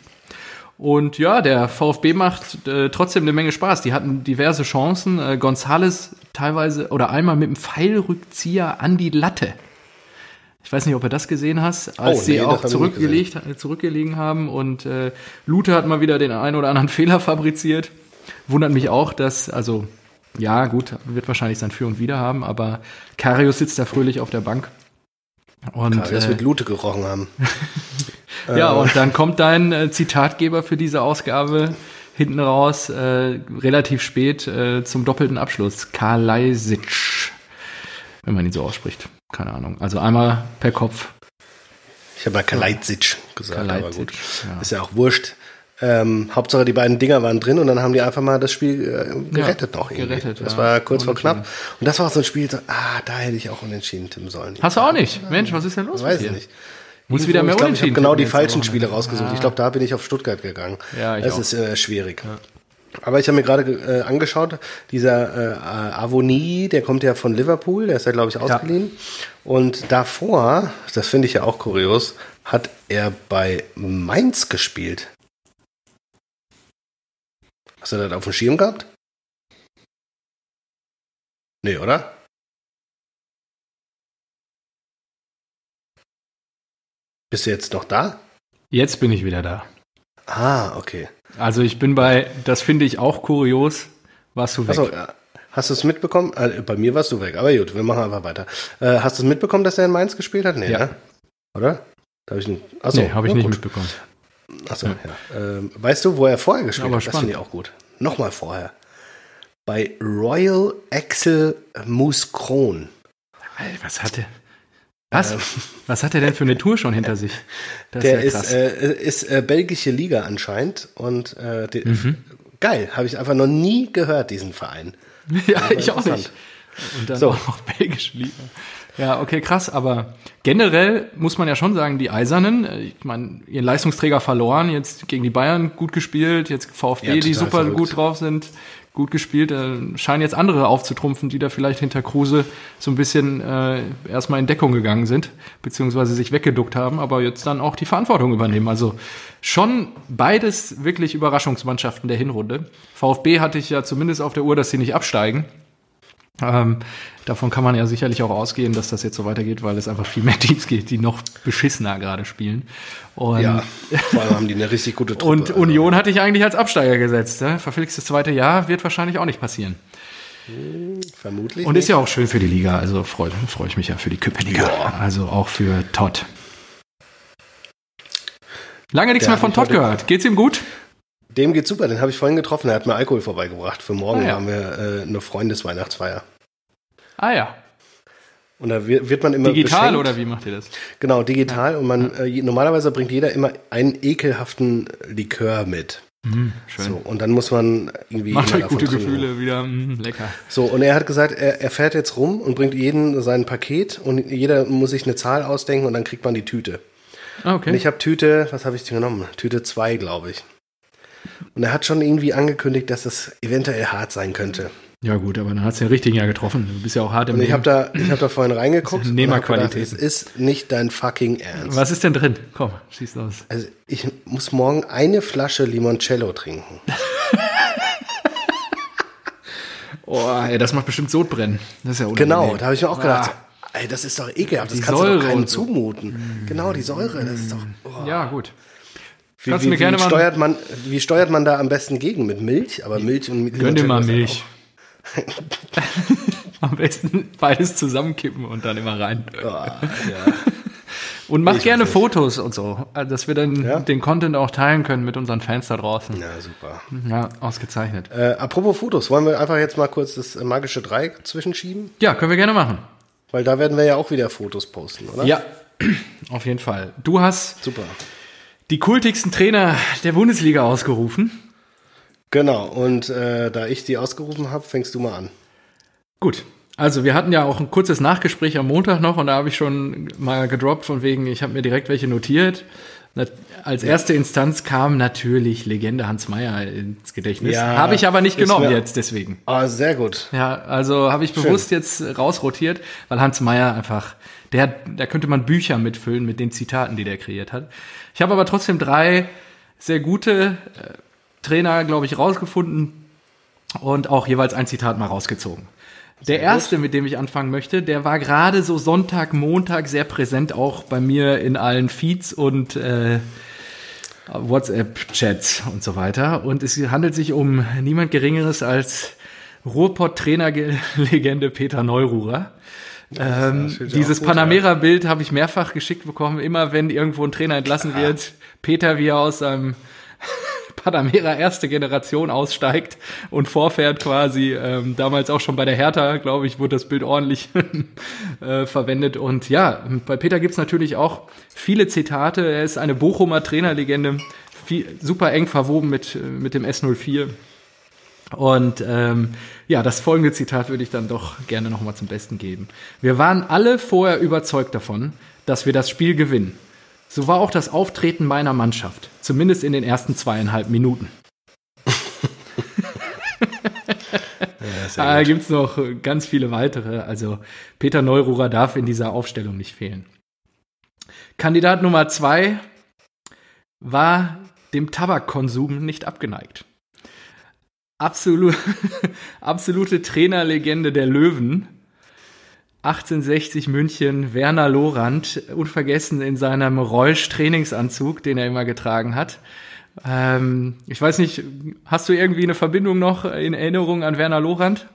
Und ja, der VfB macht äh, trotzdem eine Menge Spaß. Die hatten diverse Chancen. Äh, Gonzales teilweise oder einmal mit dem Pfeilrückzieher an die Latte. Ich weiß nicht, ob du das gesehen hast, als Oh, sie nee, auch zurückgelegt, äh, zurückgelegen haben. Und äh, Lute hat mal wieder den einen oder anderen [laughs] Fehler fabriziert. Wundert mich auch, dass, also ja, gut, wird wahrscheinlich sein Für und Wider haben, aber Karius sitzt da fröhlich auf der Bank. Und, Das äh, wird Lute gerochen haben. [laughs] ja, und dann kommt dein äh, Zitatgeber für diese Ausgabe hinten raus, äh, relativ spät äh, zum doppelten Abschluss. Kalajdzic, wenn man ihn so ausspricht. Keine Ahnung. Also einmal per Kopf. Ich habe mal Kalajdzic gesagt, aber Kalajdzic, gut. ja. Ist ja auch wurscht. Ähm, Hauptsache die beiden Dinger waren drin und dann haben die einfach mal das Spiel äh, gerettet noch irgendwie. gerettet, das ja. war kurz vor Unentschieden. knapp. Und das war auch so ein Spiel, so, ah, da hätte ich auch unentschieden tippen sollen. Hast du auch nicht? Mensch, was ist denn los Weiß mit ich dir? nicht. Muss wieder mehr ich glaube, ich habe Unentschieden genau die falschen. Spiele rausgesucht. Ah. Ich glaube, da bin ich auf Stuttgart gegangen. Ja, ich das auch. ist äh, schwierig. Aber ich habe mir gerade äh, angeschaut, dieser äh, Avoni, der kommt ja von Liverpool, der ist ja, glaube ich, ausgeliehen. Und davor, das finde ich ja auch kurios, hat er bei Mainz gespielt. Hast du das auf dem Schirm gehabt? Nee, oder? Bist du jetzt noch da? Jetzt bin ich wieder da. Ah, okay. Also ich bin bei, das finde ich auch kurios, warst du weg. Achso, ja. hast du es mitbekommen? Äh, bei mir warst du weg, aber gut, wir machen einfach weiter. Äh, hast du es mitbekommen, dass er in Mainz gespielt hat? Nee, Ja. ne? Oder? Da hab ich einen, achso, nee, habe ich ja, nicht gut. mitbekommen. Achso, ja. Ähm, weißt du, wo er vorher gespielt Aber hat? Das finde ich auch gut. Nochmal vorher. Bei Royal Axel Mouscron. Alter, was hat Was? Was hat er denn für eine Tour schon hinter sich? Das Der ja ist, äh, ist äh, belgische Liga anscheinend. Und äh, die, Mhm. geil, habe ich einfach noch nie gehört, diesen Verein. [laughs] ja, ich auch nicht. Und dann So. auch noch belgische Liga. Ja, okay, krass. Aber generell muss man ja schon sagen, die Eisernen, äh, ich meine, ihren Leistungsträger verloren, jetzt gegen die Bayern gut gespielt, jetzt VfB, Ja, die super verrückt. gut drauf sind, gut gespielt, äh, scheinen jetzt andere aufzutrumpfen, die da vielleicht hinter Kruse so ein bisschen äh, erstmal in Deckung gegangen sind, beziehungsweise sich weggeduckt haben, aber jetzt dann auch die Verantwortung übernehmen. Also schon beides wirklich Überraschungsmannschaften der Hinrunde. VfB hatte ich ja zumindest auf der Uhr, dass sie nicht absteigen. Ähm, davon kann man ja sicherlich auch ausgehen, dass das jetzt so weitergeht, weil es einfach viel mehr [laughs] Teams gibt, die noch beschissener gerade spielen. Und, Ja, vor allem haben die eine richtig gute Truppe. und Union hatte ich eigentlich als Absteiger gesetzt. Ne? Verflixtes zweite Jahr wird wahrscheinlich auch nicht passieren. Vermutlich. Und nicht. ist ja auch schön für die Liga, also freue freu ich mich ja für die Köpenicker. Ja. Also auch für Todd. Lange nichts Der mehr von Todd gehört. Geht's ihm gut? Dem geht's super, den habe ich vorhin getroffen. Er hat mir Alkohol vorbeigebracht. Für morgen Ah, ja. haben wir äh, eine Freundesweihnachtsfeier. Ah ja. Und da wird, man immer Digital beschenkt. oder wie macht ihr das? Genau, digital. Und man äh, normalerweise bringt jeder immer einen ekelhaften Likör mit. Hm, schön. So, und dann muss man irgendwie. Macht davon gute trinken. Gefühle wieder. Mm, lecker. So, und er hat gesagt, er, er fährt jetzt rum und bringt jeden sein Paket und jeder muss sich eine Zahl ausdenken und dann kriegt man die Tüte. Ah, okay. Und ich habe Tüte, was habe ich denn genommen? Tüte 2, glaube ich. Und er hat schon irgendwie angekündigt, dass das eventuell hart sein könnte. Ja gut, aber dann hast du den richtigen ja getroffen. Du bist ja auch hart im Und ich Leben. habe da, ich hab da vorhin reingeguckt. [laughs] Nehmerqualität. Es ist nicht dein fucking Ernst. Was ist denn drin? Komm, schieß los. Also ich muss morgen eine Flasche Limoncello trinken. [laughs] Oh, ey, das macht bestimmt Sodbrennen. Das ist ja Genau, unangenehm. da habe ich mir auch gedacht, Ah. ey, das ist doch ekelhaft, das Die kannst du Säure doch keinem zumuten. Genau, die Säure, das ist doch. Oh. Ja, gut. Wie, Kannst wie, mir gerne wie, steuert man, wie steuert man da am besten gegen? Mit Milch? Aber Milch und Gönn dir mal Milch. [laughs] Am besten beides zusammenkippen und dann immer rein. Oh, ja. [laughs] Und mach Ich gerne. Fotos und so, also, dass wir dann Ja? den Content auch teilen können mit unseren Fans da draußen. ja, super. Ja, ausgezeichnet. Äh, apropos Fotos, wollen wir einfach jetzt mal kurz das äh, magische Dreieck zwischenschieben? Ja, können wir gerne machen. Weil da werden wir ja auch wieder Fotos posten, oder? Ja, [clears throat] auf jeden Fall. Du hast Super. Die kultigsten Trainer der Bundesliga ausgerufen. Genau, und äh, da ich die ausgerufen habe, fängst du mal an. Gut. Also wir hatten ja auch ein kurzes Nachgespräch am Montag noch und da habe ich schon mal gedroppt von wegen, ich habe mir direkt welche notiert. Als erste Instanz kam natürlich Legende Hans Meyer ins Gedächtnis. Ja, habe ich aber nicht genommen jetzt deswegen. Ah, sehr gut. Ja, also habe ich bewusst jetzt rausrotiert, weil Hans Meyer einfach, der, da könnte man Bücher mitfüllen mit den Zitaten, die der kreiert hat. Ich habe aber trotzdem drei sehr gute äh, Trainer, glaube ich, rausgefunden und auch jeweils ein Zitat mal rausgezogen. Der erste, mit dem ich anfangen möchte, der war gerade so Sonntag, Montag sehr präsent auch bei mir in allen Feeds und äh, WhatsApp-Chats und so weiter. Und es handelt sich um niemand Geringeres als Ruhrpott-Trainerlegende Peter Neururer. Ähm, dieses Panamera-Bild habe ich mehrfach geschickt bekommen. Immer wenn irgendwo ein Trainer entlassen wird, Peter, wie er aus seinem [laughs] Panamera erste Generation aussteigt und vorfährt quasi. Ähm, damals auch schon bei der Hertha, glaube ich, wurde das Bild ordentlich [laughs] äh, verwendet. Und ja, bei Peter gibt's natürlich auch viele Zitate. Er ist eine Bochumer Trainerlegende, viel, super eng verwoben mit, äh, mit dem S04. Und ähm, ja, das folgende Zitat würde ich dann doch gerne nochmal zum Besten geben. Wir waren alle vorher überzeugt davon, dass wir das Spiel gewinnen. So war auch das Auftreten meiner Mannschaft, zumindest in den ersten zweieinhalb Minuten. Ja, Da gut. gibt's noch ganz viele weitere. Also Peter Neururer darf in dieser Aufstellung nicht fehlen. Kandidat Nummer zwei war dem Tabakkonsum nicht abgeneigt. Absolu [laughs] absolute Trainerlegende der Löwen. 1860 München, Werner Lorand, unvergessen in seinem Reusch-Trainingsanzug, den er immer getragen hat. Ähm, ich weiß nicht, hast du irgendwie eine Verbindung noch in Erinnerung an Werner Lorand?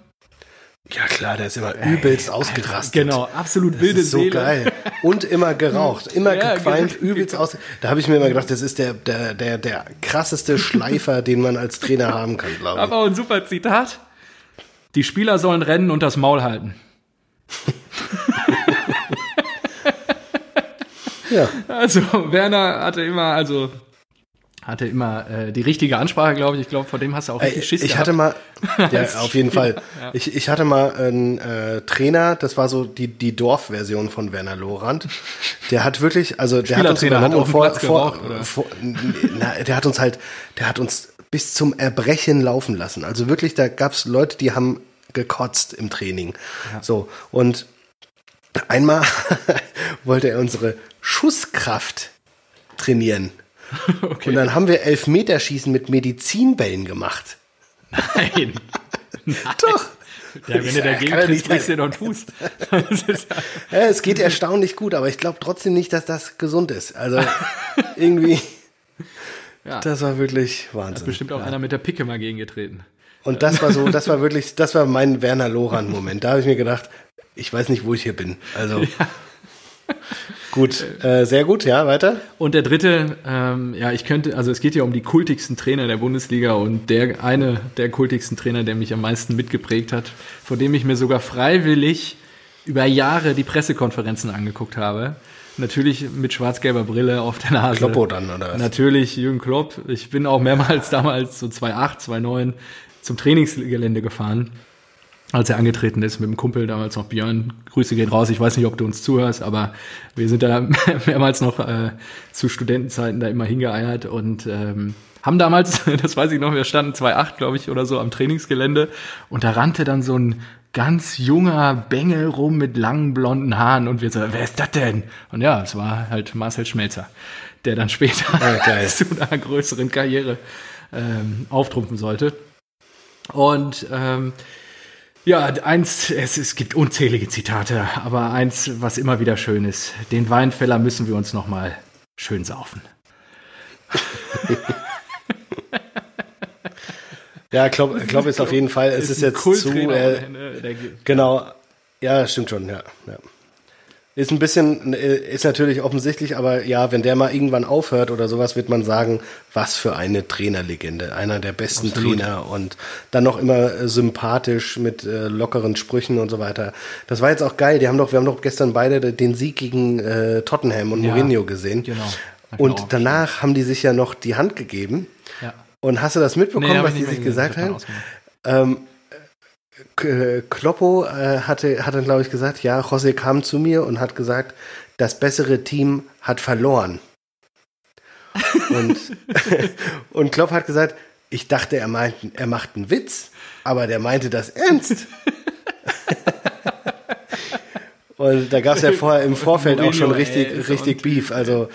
Ja klar, der ist immer übelst ausgerastet. Genau, absolut Das wilde ist so Seele. geil. Und immer geraucht, immer Ja, gequalmt, genau. übelst aus. Da habe ich mir immer gedacht, das ist der, der, der, der krasseste [laughs] Schleifer, den man als Trainer haben kann, glaube ich. Aber auch ein super Zitat. Die Spieler sollen rennen und das Maul halten. [laughs] Ja. Also Werner hatte immer, also hatte immer äh, die richtige Ansprache, glaube ich. Ich glaube, vor dem hast du auch richtig Schiss ich gehabt. hatte mal, [laughs] ja, auf jeden Fall. Ich, ich hatte mal einen äh, Trainer, das war so die, die Dorfversion von Werner Lorand. Der hat wirklich, also der hat uns hat übernommen dem vor, vor, geraucht, vor, na, der hat uns halt, der hat uns bis zum Erbrechen laufen lassen. Also wirklich, da gab's Leute, die haben gekotzt im Training. So und einmal [laughs] wollte er unsere Schusskraft trainieren. [laughs] okay. Und dann haben wir Elfmeterschießen mit Medizinbällen gemacht. Nein. [laughs] Doch. Ja, wenn du dagegen kriegst, brichst du doch einen Fuß. [laughs] Ja, es geht erstaunlich gut, aber ich glaube trotzdem nicht, dass das gesund ist. Also irgendwie, ja, das war wirklich Wahnsinn. bestimmt auch einer mit der Picke mal gegengetreten. Und das war so, das war wirklich, das war mein Werner Loran-Moment. Da habe ich mir gedacht, ich weiß nicht, wo ich hier bin. Also gut, äh, sehr gut, ja, weiter. Und der dritte, ähm, ja, ich könnte, also es geht ja um die kultigsten Trainer der Bundesliga und der eine der kultigsten Trainer, der mich am meisten mitgeprägt hat, vor dem ich mir sogar freiwillig über Jahre die Pressekonferenzen angeguckt habe. Natürlich mit schwarz-gelber Brille auf der Nase. Kloppo dann, oder was? Natürlich Jürgen Klopp. Ich bin auch mehrmals [laughs] damals, so 2008, 2009, zum Trainingsgelände gefahren, als er angetreten ist mit dem Kumpel, damals noch Björn. Grüße gehen raus. Ich weiß nicht, ob du uns zuhörst, aber wir sind da [laughs] mehrmals noch äh, zu Studentenzeiten da immer hingeeiert und ähm, haben damals, [laughs] das weiß ich noch, wir standen 2008, glaube ich, oder so am Trainingsgelände und da rannte dann so ein ganz junger Bengel rum mit langen blonden Haaren und wir so, wer ist das denn? Und ja, es war halt Marcel Schmelzer, der dann später geil. [laughs] zu einer größeren Karriere ähm, auftrumpfen sollte. Und ähm, Ja, eins, es, es gibt unzählige Zitate, aber eins, was immer wieder schön ist. Den Weinfeller müssen wir uns noch mal schön saufen. Ja, Klopp, Klopp ist auf jeden Fall, es ist, ein jetzt zu, äh, genau, ja, stimmt schon, ja, ja. Ist ein bisschen, äh, ist natürlich offensichtlich, aber ja, wenn der mal irgendwann aufhört oder sowas, wird man sagen, was für eine Trainerlegende. Einer der besten Absolut. Trainer und dann noch immer äh, sympathisch mit äh, lockeren Sprüchen und so weiter. Das war jetzt auch geil. Die haben doch, wir haben doch gestern beide den Sieg gegen äh, Tottenham und Ja, Mourinho gesehen. genau. Und danach haben die sich ja noch die Hand gegeben. Ja. Und hast du das mitbekommen, Nee, was die sich gesagt haben? K- Kloppo äh, hatte, hat dann, glaube ich, gesagt, ja, José kam zu mir und hat gesagt, das bessere Team hat verloren. [laughs] Und, [laughs] und Klopp hat gesagt, ich dachte, er, meint, er macht einen Witz, aber der meinte das ernst. [laughs] Und da gab es ja vorher im Vorfeld auch schon richtig, richtig Beef. Also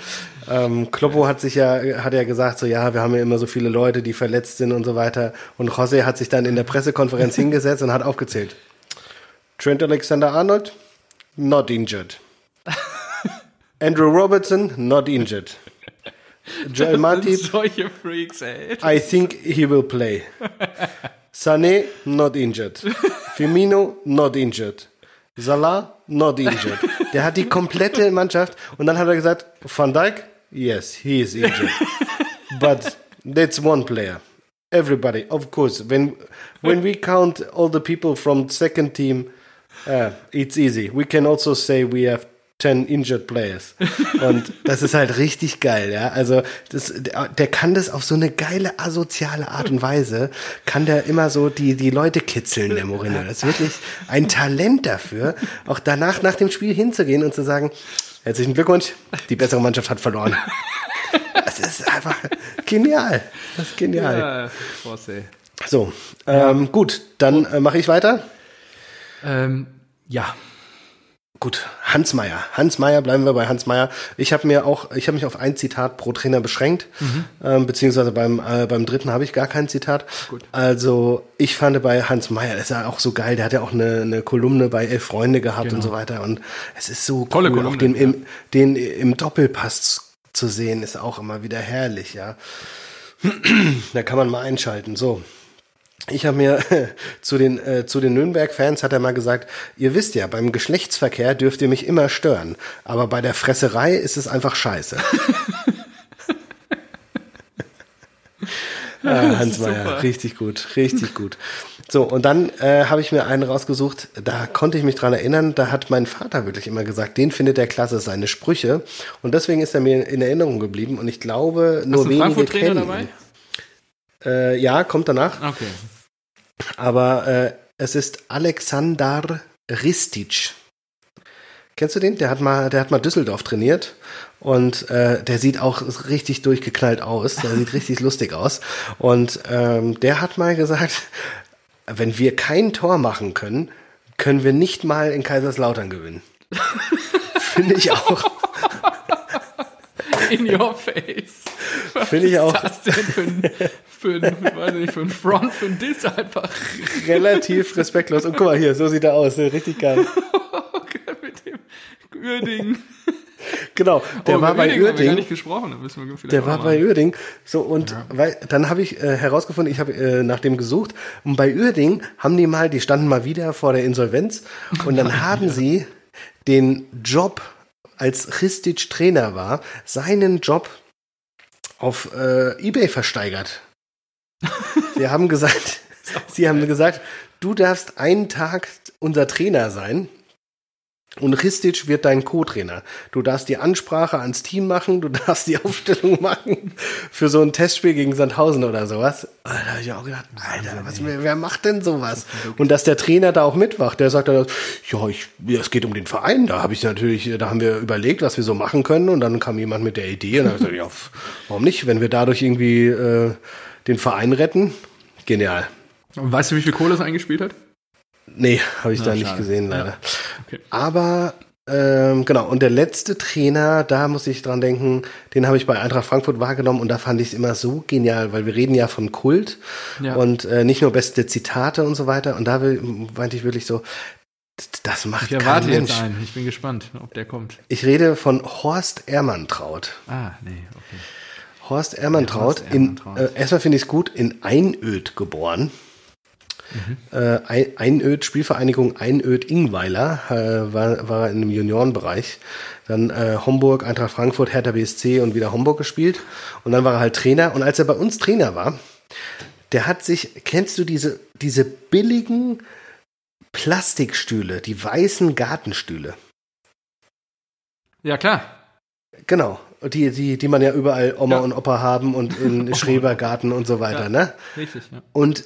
ähm, Kloppo hat sich ja, hat ja gesagt, so ja, wir haben ja immer so viele Leute, die verletzt sind und so weiter. Und José hat sich dann in der Pressekonferenz [laughs] hingesetzt und hat aufgezählt. Trent Alexander-Arnold, not injured. [laughs] Andrew Robertson, not injured. Joel Matip, solche Freaks, ey. I think he will play. Sané, not injured. [laughs] Firmino, not injured. Salah, not injured. Der hat die komplette Mannschaft und dann hat er gesagt, Van Dijk, yes, he is injured. [laughs] But that's one player. Everybody, of course. When when we count all the people from second team, uh, it's easy. We can also say we have 10 injured players. [laughs] Und das ist halt richtig geil, ja. Also, das, der, kann das auf so eine geile asoziale Art und Weise, kann der immer so die, die Leute kitzeln, der Mourinho. Das ist wirklich ein Talent dafür, auch danach nach dem Spiel hinzugehen und zu sagen, herzlichen Glückwunsch, die bessere Mannschaft hat verloren. [laughs] Das ist einfach genial. Das ist genial. Ja. So, ähm, gut, dann äh, mache ich weiter. Ähm, ja. Gut, Hans Meyer. Hans Meyer, bleiben wir bei Hans Meyer. Ich habe mir auch, ich habe mich auf ein Zitat pro Trainer beschränkt, ähm, beziehungsweise beim äh, beim dritten habe ich gar kein Zitat. Gut. Also ich fand bei Hans Meyer, das ist ja auch so geil. Der hat ja auch eine, eine Kolumne bei Elf Freunde gehabt und so weiter. Und es ist so Tolle cool, Kolumne, auch den, im, den im Doppelpass zu sehen, ist auch immer wieder herrlich, ja. [clears throat] da kann man mal einschalten. So, ich habe mir [laughs] zu den, äh, zu den Nürnberg-Fans hat er mal gesagt, ihr wisst ja, beim Geschlechtsverkehr dürft ihr mich immer stören, aber bei der Fresserei ist es einfach scheiße. [laughs] ah, Hans. Meyer, richtig gut, richtig gut. So, und dann äh, habe ich mir einen rausgesucht, da konnte ich mich dran erinnern, da hat mein Vater wirklich immer gesagt, den findet er klasse, seine Sprüche. Und deswegen ist er mir in Erinnerung geblieben und ich glaube, nur Hast wenige kennen dabei? Äh, ja, kommt danach. Okay. Aber äh, es ist Alexander Ristic. Kennst du den? Der hat mal, der hat mal Düsseldorf trainiert und äh, der sieht auch richtig durchgeknallt aus. Der sieht richtig [laughs] lustig aus. Und ähm, der hat mal gesagt, wenn wir kein Tor machen können, können wir nicht mal in Kaiserslautern gewinnen. [laughs] Finde ich auch. In your face. [laughs] Was Finde ich ist auch. das denn für ein, für ein, [laughs] weiß nicht, für ein Front, für ein Diss einfach? Relativ respektlos. Und guck mal hier, so sieht er aus. Richtig geil. [laughs] Mit dem Uerding. Genau. Der Oh, war bei Uerding haben wir gar Uerding. nicht gesprochen. Da müssen wir vielleicht Der war mal- bei Uerding. So, und weil, dann habe ich äh, herausgefunden, ich habe äh, nach dem gesucht. Und bei Uerding haben die mal, die standen mal wieder vor der Insolvenz. Und dann haben sie den Job, als Christic Trainer war, seinen Job auf äh, Ebay versteigert. [laughs] Sie haben gesagt, sie haben gesagt, du darfst einen Tag unser Trainer sein. Und Ristic wird dein Co-Trainer. Du darfst die Ansprache ans Team machen, du [laughs] darfst die Aufstellung machen für so ein Testspiel gegen Sandhausen oder sowas. Da habe ich auch gedacht, Alter, was, wer, macht denn sowas? Und dass der Trainer da auch mitwacht, der sagt dann, ja, ich, ja, es geht um den Verein. Da habe ich natürlich, da haben wir überlegt, was wir so machen können. Und dann kam jemand mit der Idee und dann habe ich gesagt, ja, warum nicht? Wenn wir dadurch irgendwie äh, den Verein retten, genial. Und weißt du, wie viel Kohle es eingespielt hat? Nee, habe ich Na, da nicht schade. gesehen, Ja. leider. Okay. Aber Ähm, genau, und der letzte Trainer, da muss ich dran denken, den habe ich bei Eintracht Frankfurt wahrgenommen und da fand ich es immer so genial, weil wir reden ja von Kult Ja. und äh, nicht nur beste Zitate und so weiter. Und da will, meinte ich wirklich so, das macht Ich kein erwarte Mensch. jetzt einen. Ich bin gespannt, ob der kommt. Ich rede von Horst Ermantraut. Ah, nee, okay. Horst Ermantraut, Horst in, Ermantraut. äh, erstmal finde ich es gut, in Einöd geboren. Mhm. Äh, Ein- Einöd, Spielvereinigung Einöd-Ingweiler, äh, war, war er in dem Juniorenbereich. Dann äh, Homburg, Eintracht Frankfurt, Hertha BSC und wieder Homburg gespielt. Und dann war er halt Trainer. Und als er bei uns Trainer war, der hat sich, kennst du diese, diese billigen Plastikstühle, die weißen Gartenstühle? Ja, klar. Genau, die, die, die man ja überall Oma Ja. und Opa haben und in [laughs] Schrebergarten und so weiter, Ja. ne? Richtig, ja. Und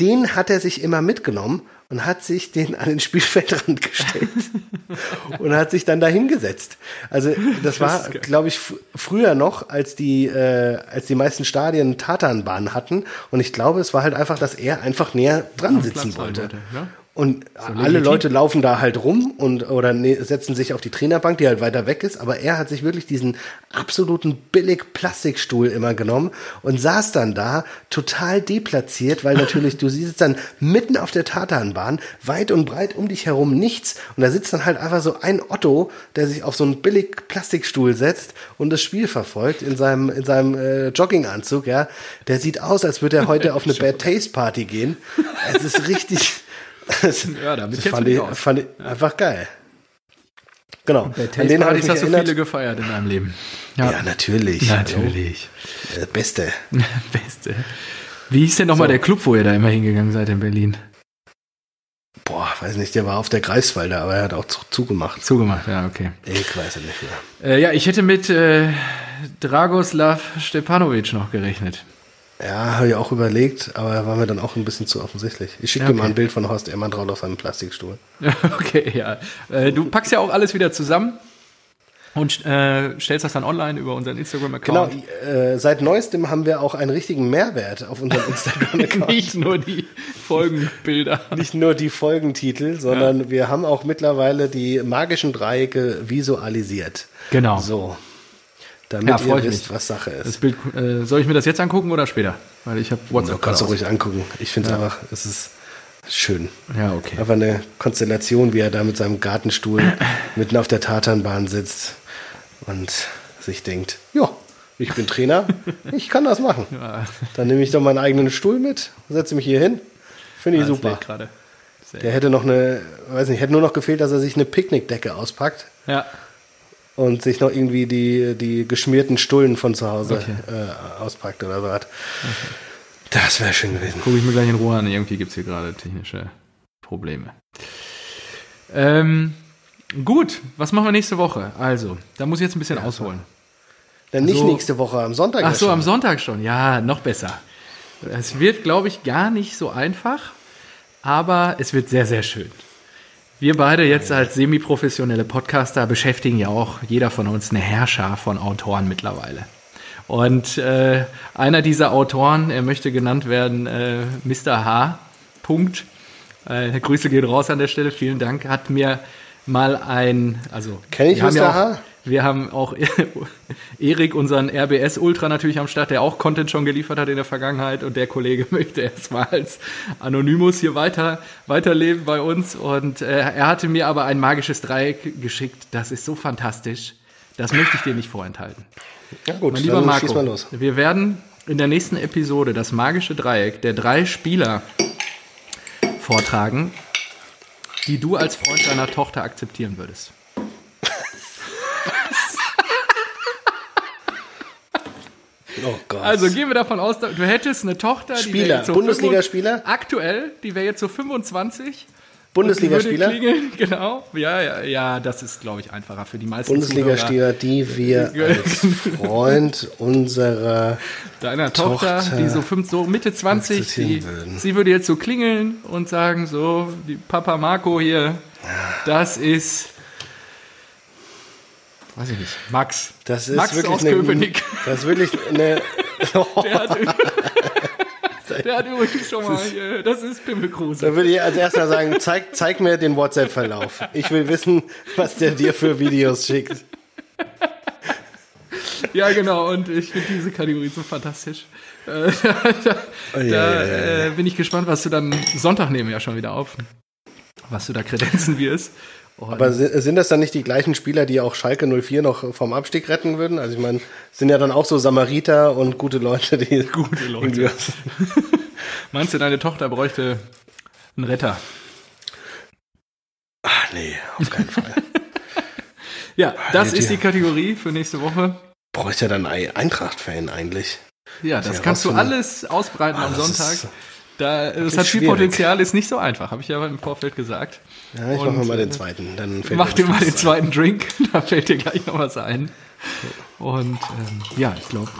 den hat er sich immer mitgenommen und hat sich den an den Spielfeldrand gestellt [laughs] und hat sich dann da hingesetzt. Also das war, glaube ich, früher noch, als die, äh, als die meisten Stadien Tatanbahnen hatten. Und ich glaube, es war halt einfach, dass er einfach näher dran sitzen Platz wollte. wollte, ja. Und alle legitim. Leute laufen da halt rum und oder ne, setzen sich auf die Trainerbank, die halt weiter weg ist. Aber er hat sich wirklich diesen absoluten billig Plastikstuhl immer genommen und saß dann da total deplatziert, weil natürlich du siehst dann mitten auf der Tatanbahn weit und breit um dich herum nichts und da sitzt dann halt einfach so ein Otto, der sich auf so einen billig Plastikstuhl setzt und das Spiel verfolgt in seinem in seinem äh, Jogginganzug. Ja, der sieht aus, als würde er heute auf eine [laughs] Bad Taste Party gehen. Es ist richtig. Das, [laughs] Ja, damit das fand ich, fand ich einfach geil. Genau. Bei An den habe ich Taste hast du viele gefeiert in deinem Leben. Ja, natürlich. Natürlich. Hallo. Äh, Beste. [laughs] Beste. Wie hieß denn nochmal So. der Club, wo ihr da immer hingegangen seid in Berlin? Boah, weiß nicht, der war auf der Greifswalder, aber er hat auch zu, zugemacht. Zugemacht, ja, okay. Ich weiß es nicht mehr. Äh, ja, ich hätte mit äh, Dragoslav Stepanovic noch gerechnet. Ja, habe ich auch überlegt, aber war mir dann auch ein bisschen zu offensichtlich. Ich schicke Ja, dir mal okay. ein Bild von Horst Ehrmantraut auf einem Plastikstuhl. [laughs] okay, ja. Äh, du packst ja auch alles wieder zusammen und äh, stellst das dann online über unseren Genau, Instagram-Account. äh, seit neuestem haben wir auch einen richtigen Mehrwert auf unserem [laughs] Instagram-Account. Nicht nur die Folgenbilder. [laughs] Nicht nur die Folgentitel, sondern wir haben auch mittlerweile die magischen Dreiecke visualisiert. Genau. So. Damit Ja, ihr wisst, mich. was Sache ist. Das Bild, äh, soll ich mir das jetzt angucken oder später? Weil ich habe Du WhatsApp kannst du ruhig angucken. Ich finde es einfach, es ist schön. Ja, okay. Einfach eine Konstellation, wie er da mit seinem Gartenstuhl [clears throat] mitten auf der Tatanbahn sitzt und sich denkt, ja, ich bin Trainer, [laughs] ich kann das machen. Ja, Dann nehme ich doch meinen eigenen Stuhl mit, setze mich hier hin. Finde ich das super. Der hätte noch eine, weiß nicht, hätte nur noch gefehlt, dass er sich eine Picknickdecke auspackt Ja, und sich noch irgendwie die, die geschmierten Stullen von zu Hause Okay. äh, auspackt oder so was. Das wäre schön gewesen. gucke ich mir gleich in Ruhe an. Irgendwie gibt es hier gerade technische Probleme. Ähm, gut, was machen wir nächste Woche? Also, da muss ich jetzt ein bisschen ausholen. Dann nicht So. nächste Woche, am Sonntag. Ach ja so, schon. am Sonntag schon. Ja, noch besser. Es wird, glaube ich, gar nicht so einfach, aber es wird sehr, sehr schön. Wir beide jetzt als semi-professionelle Podcaster beschäftigen ja auch jeder von uns eine Herrscher von Autoren mittlerweile. Und äh, einer dieser Autoren, er möchte genannt werden, äh, Mr. H. Punkt. Äh, Grüße gehen raus an der Stelle, vielen Dank. Hat mir mal ein, also Kenn ich Mr. H? Wir haben auch [laughs] Erik, unseren RBS Ultra natürlich am Start, der auch Content schon geliefert hat in der Vergangenheit und der Kollege [laughs] möchte erstmal als Anonymous hier weiter weiterleben bei uns und äh, er hatte mir aber ein magisches Dreieck geschickt, das ist so fantastisch, das möchte ich dir nicht vorenthalten. Ja gut, Mein lieber Marco, mal los. wir werden in der nächsten Episode das magische Dreieck der drei Spieler vortragen, die du als Freund deiner Tochter akzeptieren würdest. Oh Gott. Also gehen wir davon aus, du hättest eine Tochter, die Spieler, so Bundesligaspieler? 25 Aktuell, die wäre jetzt so 25. Bundesligaspieler? Die [laughs] genau. Ja, ja, ja, das ist, glaube ich, einfacher für die meisten Bundesligaspieler, die wir [laughs] als Freund unserer deiner Tochter, Tochter die so, fünf, so Mitte 20, akzeptieren die, sie würde jetzt so klingeln und sagen so, die Papa Marco hier, das ist, weiß ich nicht, Max. Das ist Max wirklich aus eine, Köpenick. [laughs] Das ist wirklich eine. [laughs] Der hat, [laughs] Der hat übrigens schon mal, hier, das ist Pimmelkruse. Da würde ich als erster sagen, zeig, zeig mir den WhatsApp-Verlauf. Ich will wissen, was der dir für Videos schickt. Ja, genau, und ich finde diese Kategorie so fantastisch. Äh, da Oh, da ja, äh, bin ich gespannt, was du dann, Sonntag nehmen wir ja schon wieder auf, was du da kredenzen wirst. Und Aber si- sind das dann nicht die gleichen Spieler, die auch Schalke 04 noch vom Abstieg retten würden? Also ich meine, sind ja dann auch so Samariter und gute Leute, die Gute [laughs] Leute. [laughs] meinst du, deine Tochter bräuchte einen Retter? Ach nee, auf keinen Fall. [laughs] Ja, das ist die Kategorie für nächste Woche. Bräuchte ja dann ein Eintracht-Fan eigentlich. Ja, das kannst du alles ausbreiten Ah, am Sonntag. Da, das wirklich hat viel schwierig. Potenzial, ist nicht so einfach, habe ich ja im Vorfeld gesagt. Ja, ich mach Und, mir mal äh, den zweiten. Dann fällt Mach dir mal den zweiten Drink, [laughs] da fällt dir gleich noch was ein. Und ähm, ja, ich glaube,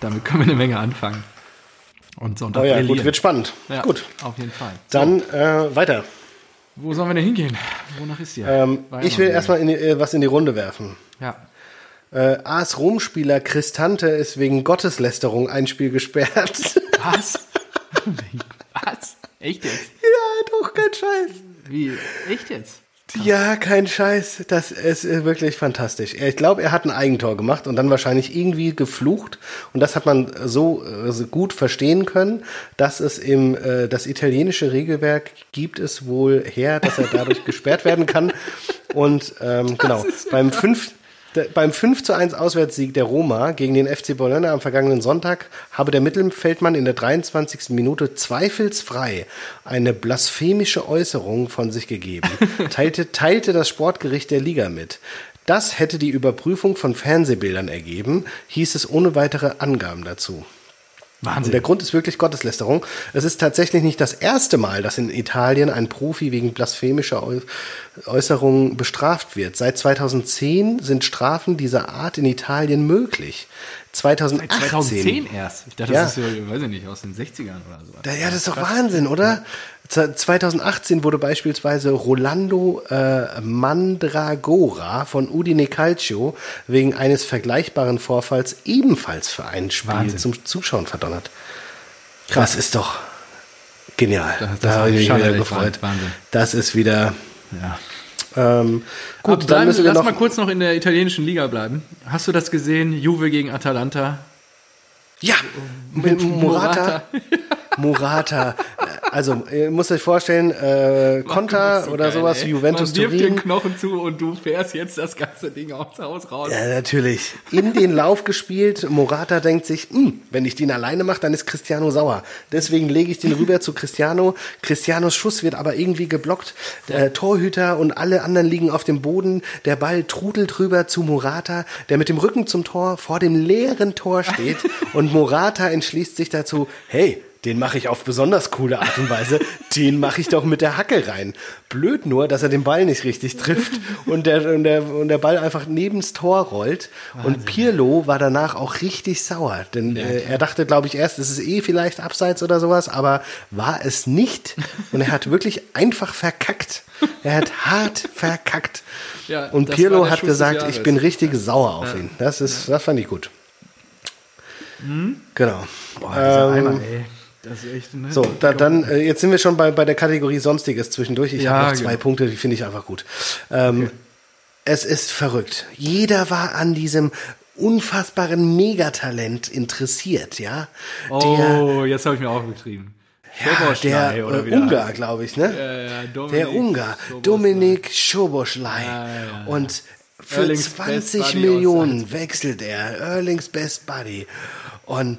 damit können wir eine Menge anfangen. Und Sonntag ein. Oh ja, brillieren. gut, wird spannend. ja, Gut, Auf jeden Fall. dann äh, weiter. Wo sollen wir denn hingehen? Wonach ist hier? Ähm, ich will erstmal in die, äh, was in die Runde werfen. Ja. Äh, AS Rom-Spieler Cristante ist wegen Gotteslästerung ein Spiel gesperrt. Was? [laughs] was? Echt jetzt? ja, doch, kein Scheiß. Wie? Echt jetzt? Ja, kein Scheiß. Das ist äh, wirklich fantastisch. Ich glaube, er hat ein Eigentor gemacht und dann wahrscheinlich irgendwie geflucht. Und das hat man so, äh, so gut verstehen können, dass es im äh, das italienische Regelwerk gibt es wohl her, dass er dadurch [laughs] gesperrt werden kann. Und ähm, genau, beim 5 beim 5 zu 1 Auswärtssieg der Roma gegen den FC Bologna am vergangenen Sonntag habe der Mittelfeldmann in der 23. Minute zweifelsfrei eine blasphemische Äußerung von sich gegeben, [laughs] teilte, teilte das Sportgericht der Liga mit. Das hätte die Überprüfung von Fernsehbildern ergeben, hieß es ohne weitere Angaben dazu. Und Wahnsinn. der Grund ist wirklich Gotteslästerung. Es ist tatsächlich nicht das erste Mal, dass in Italien ein Profi wegen blasphemischer Äu- Äußerungen bestraft wird. Seit 2010 sind Strafen dieser Art in Italien möglich. 2018, 2010 erst. Ich dachte, Ja. das ist so, weiß ich nicht, aus den 60ern oder so. Ja, das ist doch Wahnsinn, oder? Z- 2018 wurde beispielsweise Rolando äh, Mandragora von Udine Calcio wegen eines vergleichbaren Vorfalls ebenfalls für ein Spiel Wahnsinn. zum Zuschauen verdonnert. Das ist doch genial. Das- da habe ich mich wieder gefreut. Wahnsinn. Das ist wieder Ja. ähm, Gut, gut. dann dann müssen wir lass mal kurz noch in der italienischen Liga bleiben. Hast du das gesehen? Juve gegen Atalanta. Ja, mit Morata. Morata. Also, ihr müsst euch vorstellen, äh, Konter So oder geil, sowas, ey. Juventus Man wirft den Turin. Knochen zu und du fährst jetzt das ganze Ding aufs Haus raus. Ja, natürlich. In den Lauf gespielt. Morata denkt sich, "Hm, wenn ich den alleine mache, dann ist Cristiano sauer. Deswegen lege ich den rüber zu Cristiano. Cristianos Schuss wird aber irgendwie geblockt. Der Torhüter und alle anderen liegen auf dem Boden. Der Ball trudelt rüber zu Morata, der mit dem Rücken zum Tor vor dem leeren Tor steht. [laughs] und Morata entschließt sich dazu, hey, den mache ich auf besonders coole Art und Weise. Den mache ich doch mit der Hacke rein. Blöd nur, dass er den Ball nicht richtig trifft und der, und der, und der Ball einfach neben's Tor rollt. Und Pirlo war danach auch richtig sauer. Denn äh, er dachte, glaube ich, erst, es ist eh vielleicht abseits oder sowas, aber war es nicht. Und er hat wirklich einfach verkackt. Er hat hart verkackt. Ja, und Pirlo hat Schuss gesagt, ich bin richtig sauer auf ihn. Das ist, das fand ich gut. Genau. Boah, dieser Ähm, Eimer, ey. Das ist echt, ne? So, da, dann, äh, jetzt sind wir schon bei, bei der Kategorie Sonstiges zwischendurch. Ich Ja, habe noch zwei genau. Punkte, die finde ich einfach gut. Ähm, Es ist verrückt. Jeder war an diesem unfassbaren Megatalent interessiert, ja. Oh, jetzt habe ich mir aufgetrieben. der, ja, Schoboschlei, der oder äh, der Ungar, glaube ich, ne? Ja, ja, Dominik der Ungar, Szoboszlai. Dominik Schoboschlei. Ja. Und für Erlings Best 20 Buddy Millionen wechselt er. Erlings Best Buddy. Und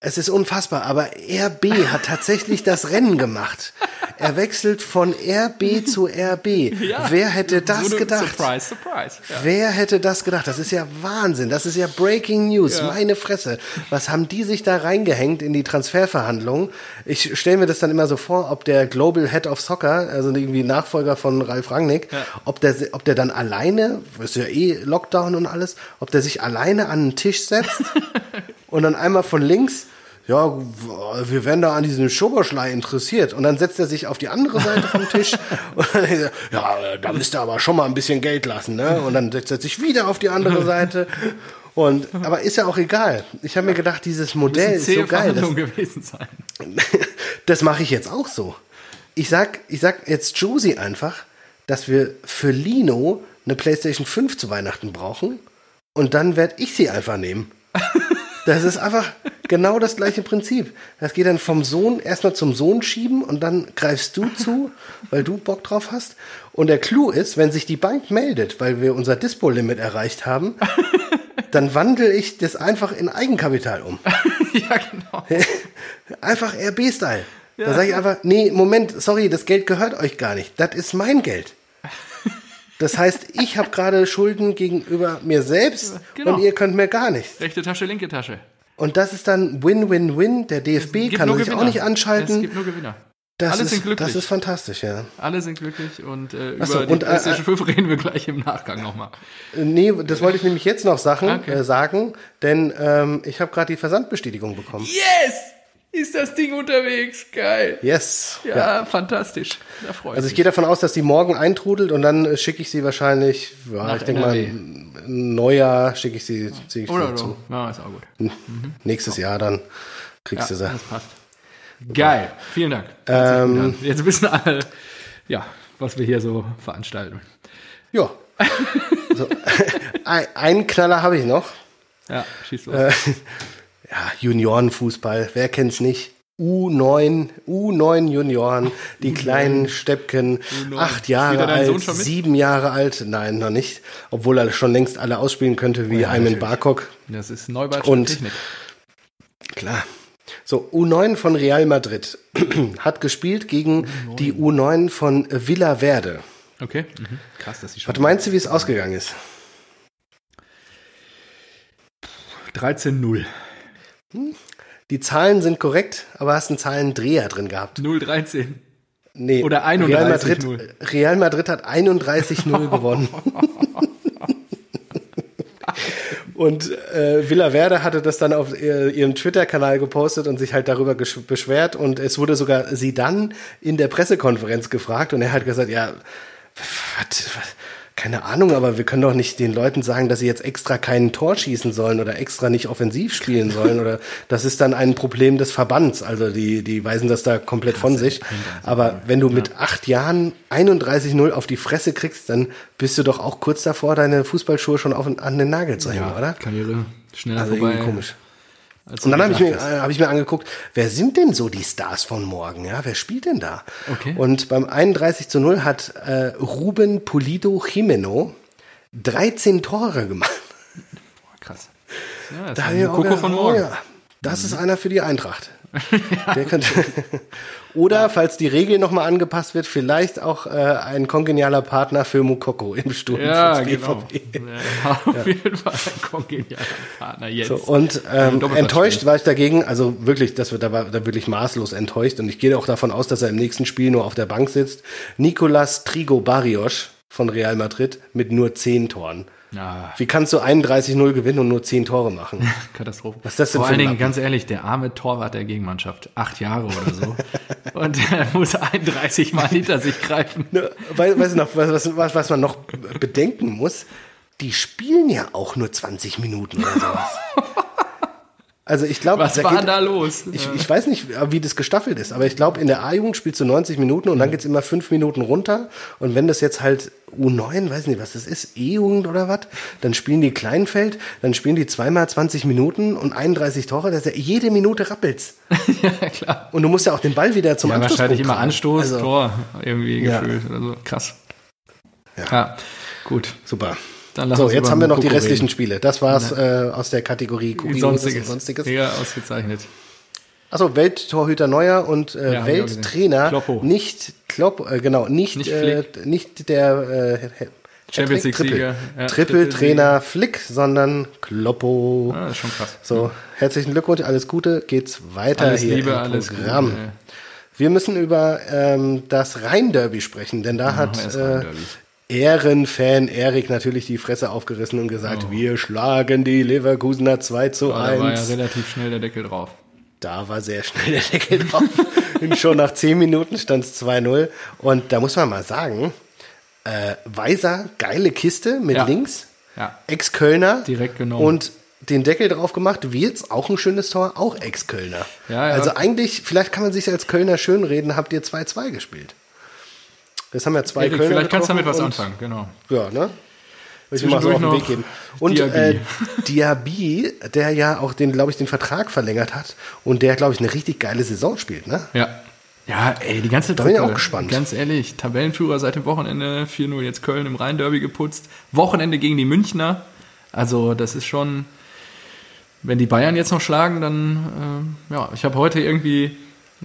es ist unfassbar, aber RB hat tatsächlich das Rennen gemacht. Er wechselt von RB zu RB. Ja, Wer hätte das so gedacht? Surprise, surprise. Ja. Wer hätte das gedacht? Das ist ja Wahnsinn. Das ist ja Breaking News. Ja. Meine Fresse. Was haben die sich da reingehängt in die Transferverhandlungen? Ich stelle mir das dann immer so vor, ob der Global Head of Soccer, also irgendwie Nachfolger von Ralf Rangnick, ob der, ob der dann alleine, ist ja eh Lockdown und alles, ob der sich alleine an den Tisch setzt [laughs] und dann einmal von links, ja, wir werden da an diesem Schoberschlei interessiert. Und dann setzt er sich auf die andere Seite vom Tisch [laughs] und dann er, ja, da müsst ihr aber schon mal ein bisschen Geld lassen, ne? Und dann setzt er sich wieder auf die andere Seite. Und, aber ist ja auch egal. Ich habe mir gedacht, dieses Modell ist so geil. Das, gewesen sein. [laughs] das mache ich jetzt auch so. Ich sag, ich sag jetzt Josie einfach, dass wir für Lino eine PlayStation 5 zu Weihnachten brauchen und dann werde ich sie einfach nehmen. Das ist einfach genau das gleiche Prinzip. Das geht dann vom Sohn erstmal zum Sohn schieben und dann greifst du zu, weil du Bock drauf hast. Und der Clou ist, wenn sich die Bank meldet, weil wir unser Dispo-Limit erreicht haben, [laughs] dann wandle ich das einfach in Eigenkapital um. [laughs] ja, genau. [laughs] Einfach RB-Style. Da sage ich einfach, nee, Moment, sorry, das Geld gehört euch gar nicht. Das ist mein Geld. Das heißt, ich habe gerade Schulden gegenüber mir selbst Genau. und ihr könnt mir gar nichts. Rechte Tasche, linke Tasche. Und das ist dann Win-Win-Win. Der DFB kann sich auch Gewinner. nicht Es anschalten. gibt nur Gewinner. Das alle ist, sind glücklich. Das ist fantastisch, ja. Alle sind glücklich und äh, Ach so, über die und, äh, PlayStation 5 reden wir gleich im Nachgang nochmal. Äh, Nee, das wollte ich nämlich jetzt noch Sachen, Okay. äh, sagen, denn ähm, ich habe gerade die Versandbestätigung bekommen. Yes! Ist das Ding unterwegs? Geil. Yes. Ja, fantastisch. Da freue ich Also ich mich. gehe davon aus, dass die morgen eintrudelt und dann äh, schicke ich sie wahrscheinlich, ja, Nach ich denke mal, Neujahr schicke ich sie, ziehe ich Oder sie so. zu. Ja, ist auch gut. Nächstes Jahr dann kriegst Ja, du sie. das passt. Geil. Vielen Dank. Ähm. Jetzt wissen alle, ja, was wir hier so veranstalten. Ja. so, [laughs] ein, einen Knaller habe ich noch. Ja, schieß los. Ja, Juniorenfußball, wer kennt's nicht? U9, U9 Junioren, die kleinen Steppken, U9. acht Jahre alt, sieben Jahre alt, nein, noch nicht, obwohl er schon längst alle ausspielen könnte, wie ja, Ayman. Barkok. Das ist Neubau und- Technik. Klar. So, U9 von Real Madrid [clears throat] hat gespielt gegen die U9 von Villaverde. Okay. Mhm. Krass, dass sie schon. Was meinst du, wie es ausgegangen ist? 13-0. Die Zahlen sind korrekt, aber hast einen Zahlendreher drin gehabt. 0-13. Nee, Oder Real 31-0. Madrid, Real Madrid hat 31-0 [laughs] gewonnen. Und äh, Villaverde hatte das dann auf ihr, ihrem Twitter-Kanal gepostet und sich halt darüber beschwert. Und es wurde sogar sie dann in der Pressekonferenz gefragt und er hat gesagt, ja, was, was, keine Ahnung, aber wir können doch nicht den Leuten sagen, dass sie jetzt extra kein Tor schießen sollen oder extra nicht offensiv spielen sollen oder das ist dann ein Problem des Verbands. Also die, die weisen das da komplett von sich. Aber wenn du mit acht Jahren 31-0 auf die Fresse kriegst, dann bist du doch auch kurz davor, deine Fußballschuhe schon auf, an den Nagel zu hängen, oder? Karriere schneller Also vorbei. irgendwie komisch. Als Und dann habe ich, mir, äh, hab ich mir angeguckt, wer sind denn so die Stars von morgen? Ja, wer spielt denn da? Okay. Und beim 31 zu 0 hat äh, Ruben Pulido Jimeno 13 Tore gemacht. Krass. [laughs] Ja, das Da ist ein Koko von oh morgen. ja, das ist einer für die Eintracht. [laughs] Der könnte Oder, falls die Regel nochmal angepasst wird, vielleicht auch äh, ein kongenialer Partner für Mukoko im Sturm. Ja, genau. Ja, [laughs] auf jeden Fall ein kongenialer Partner jetzt. So, und ähm, enttäuscht war ich dagegen, also wirklich, das wird da war da wirklich maßlos enttäuscht und ich gehe auch davon aus, dass er im nächsten Spiel nur auf der Bank sitzt. Nicolas Trigo Barrios von Real Madrid mit nur 10 Toren. Ja, Wie kannst du 31-0 gewinnen und nur 10 Tore machen? [laughs] Katastrophe. Was ist das denn Vor allen Dingen, Lappen? ganz ehrlich, der arme Torwart der Gegenmannschaft, acht Jahre oder so. [laughs] und er muss 31 Mal hinter sich greifen. Ne, Wei- Weißt du noch, was, was, was man noch bedenken muss? Die spielen ja auch nur 20 Minuten oder sowas. [laughs] Also ich glaube, Was war da los? Ich, ich weiß nicht, wie das gestaffelt ist, aber ich glaube, in der A-Jugend spielst du 90 Minuten und dann geht's immer fünf Minuten runter. Und wenn das jetzt halt U9, weiß nicht, was das ist, E-Jugend oder was, dann spielen die Kleinfeld, dann spielen die zweimal 20 Minuten und 31 Tore, das ist ja jede Minute rappelt's. [laughs] ja, klar. Und du musst ja auch den Ball wieder zum Ja, Anschlusspunkt wahrscheinlich immer. Anstoß, Also, Tor, irgendwie Ja. gefühlt oder so. Krass. Ja. Ja, gut. Super. Dann So, jetzt haben wir noch die Mukoko restlichen reden. Spiele. Das war's äh, aus der Kategorie Kurioses Sonstiges. und Sonstiges. Ja, ausgezeichnet. Achso, Welttorhüter Neuer und äh, Ja. Welttrainer Kloppo. nicht Klopp, äh, genau, nicht, Nicht äh, nicht der äh, Champions League Triple, Sieger. Ja, Triple-Trainer Flick, sondern Kloppo. Ah, das ist schon krass. So, herzlichen Glückwunsch, alles Gute, geht's weiter Alles hier Liebe, im alles Programm. Gute. Wir müssen über ähm, das Rhein-Derby sprechen, denn da hat äh. Ehrenfan Erik natürlich die Fresse aufgerissen und gesagt, wir schlagen die Leverkusener 2 zu Oh. Da war ja 1. relativ schnell der Deckel drauf. Da war sehr schnell der Deckel drauf. [laughs] und schon nach 10 Minuten stand es 2-0. Und da muss man mal sagen, äh, Weiser, geile Kiste mit Ja. links, Ja. Ex-Kölner. Direkt genommen. Und den Deckel drauf gemacht, Wirtz, auch ein schönes Tor, auch Ex-Kölner. Ja, ja. Also eigentlich, vielleicht kann man sich als Kölner schönreden, habt ihr 2-2 gespielt. Das haben ja zwei Erik, Kölner vielleicht kannst du damit was anfangen, genau. Ja, ne? Will ich mal so auf den Weg geben. Und Diaby. äh, Diaby, der ja auch den, glaube ich, den Vertrag verlängert hat und der, glaube ich, eine richtig geile Saison spielt, ne? Ja. Ja, ey, die ganze Da bin ich auch gespannt. Ganz ehrlich, Tabellenführer seit dem Wochenende, 4-0 jetzt Köln im Rhein-Derby geputzt. Wochenende gegen die Münchner. Also, das ist schon, wenn die Bayern jetzt noch schlagen, dann, äh, ja, ich habe heute irgendwie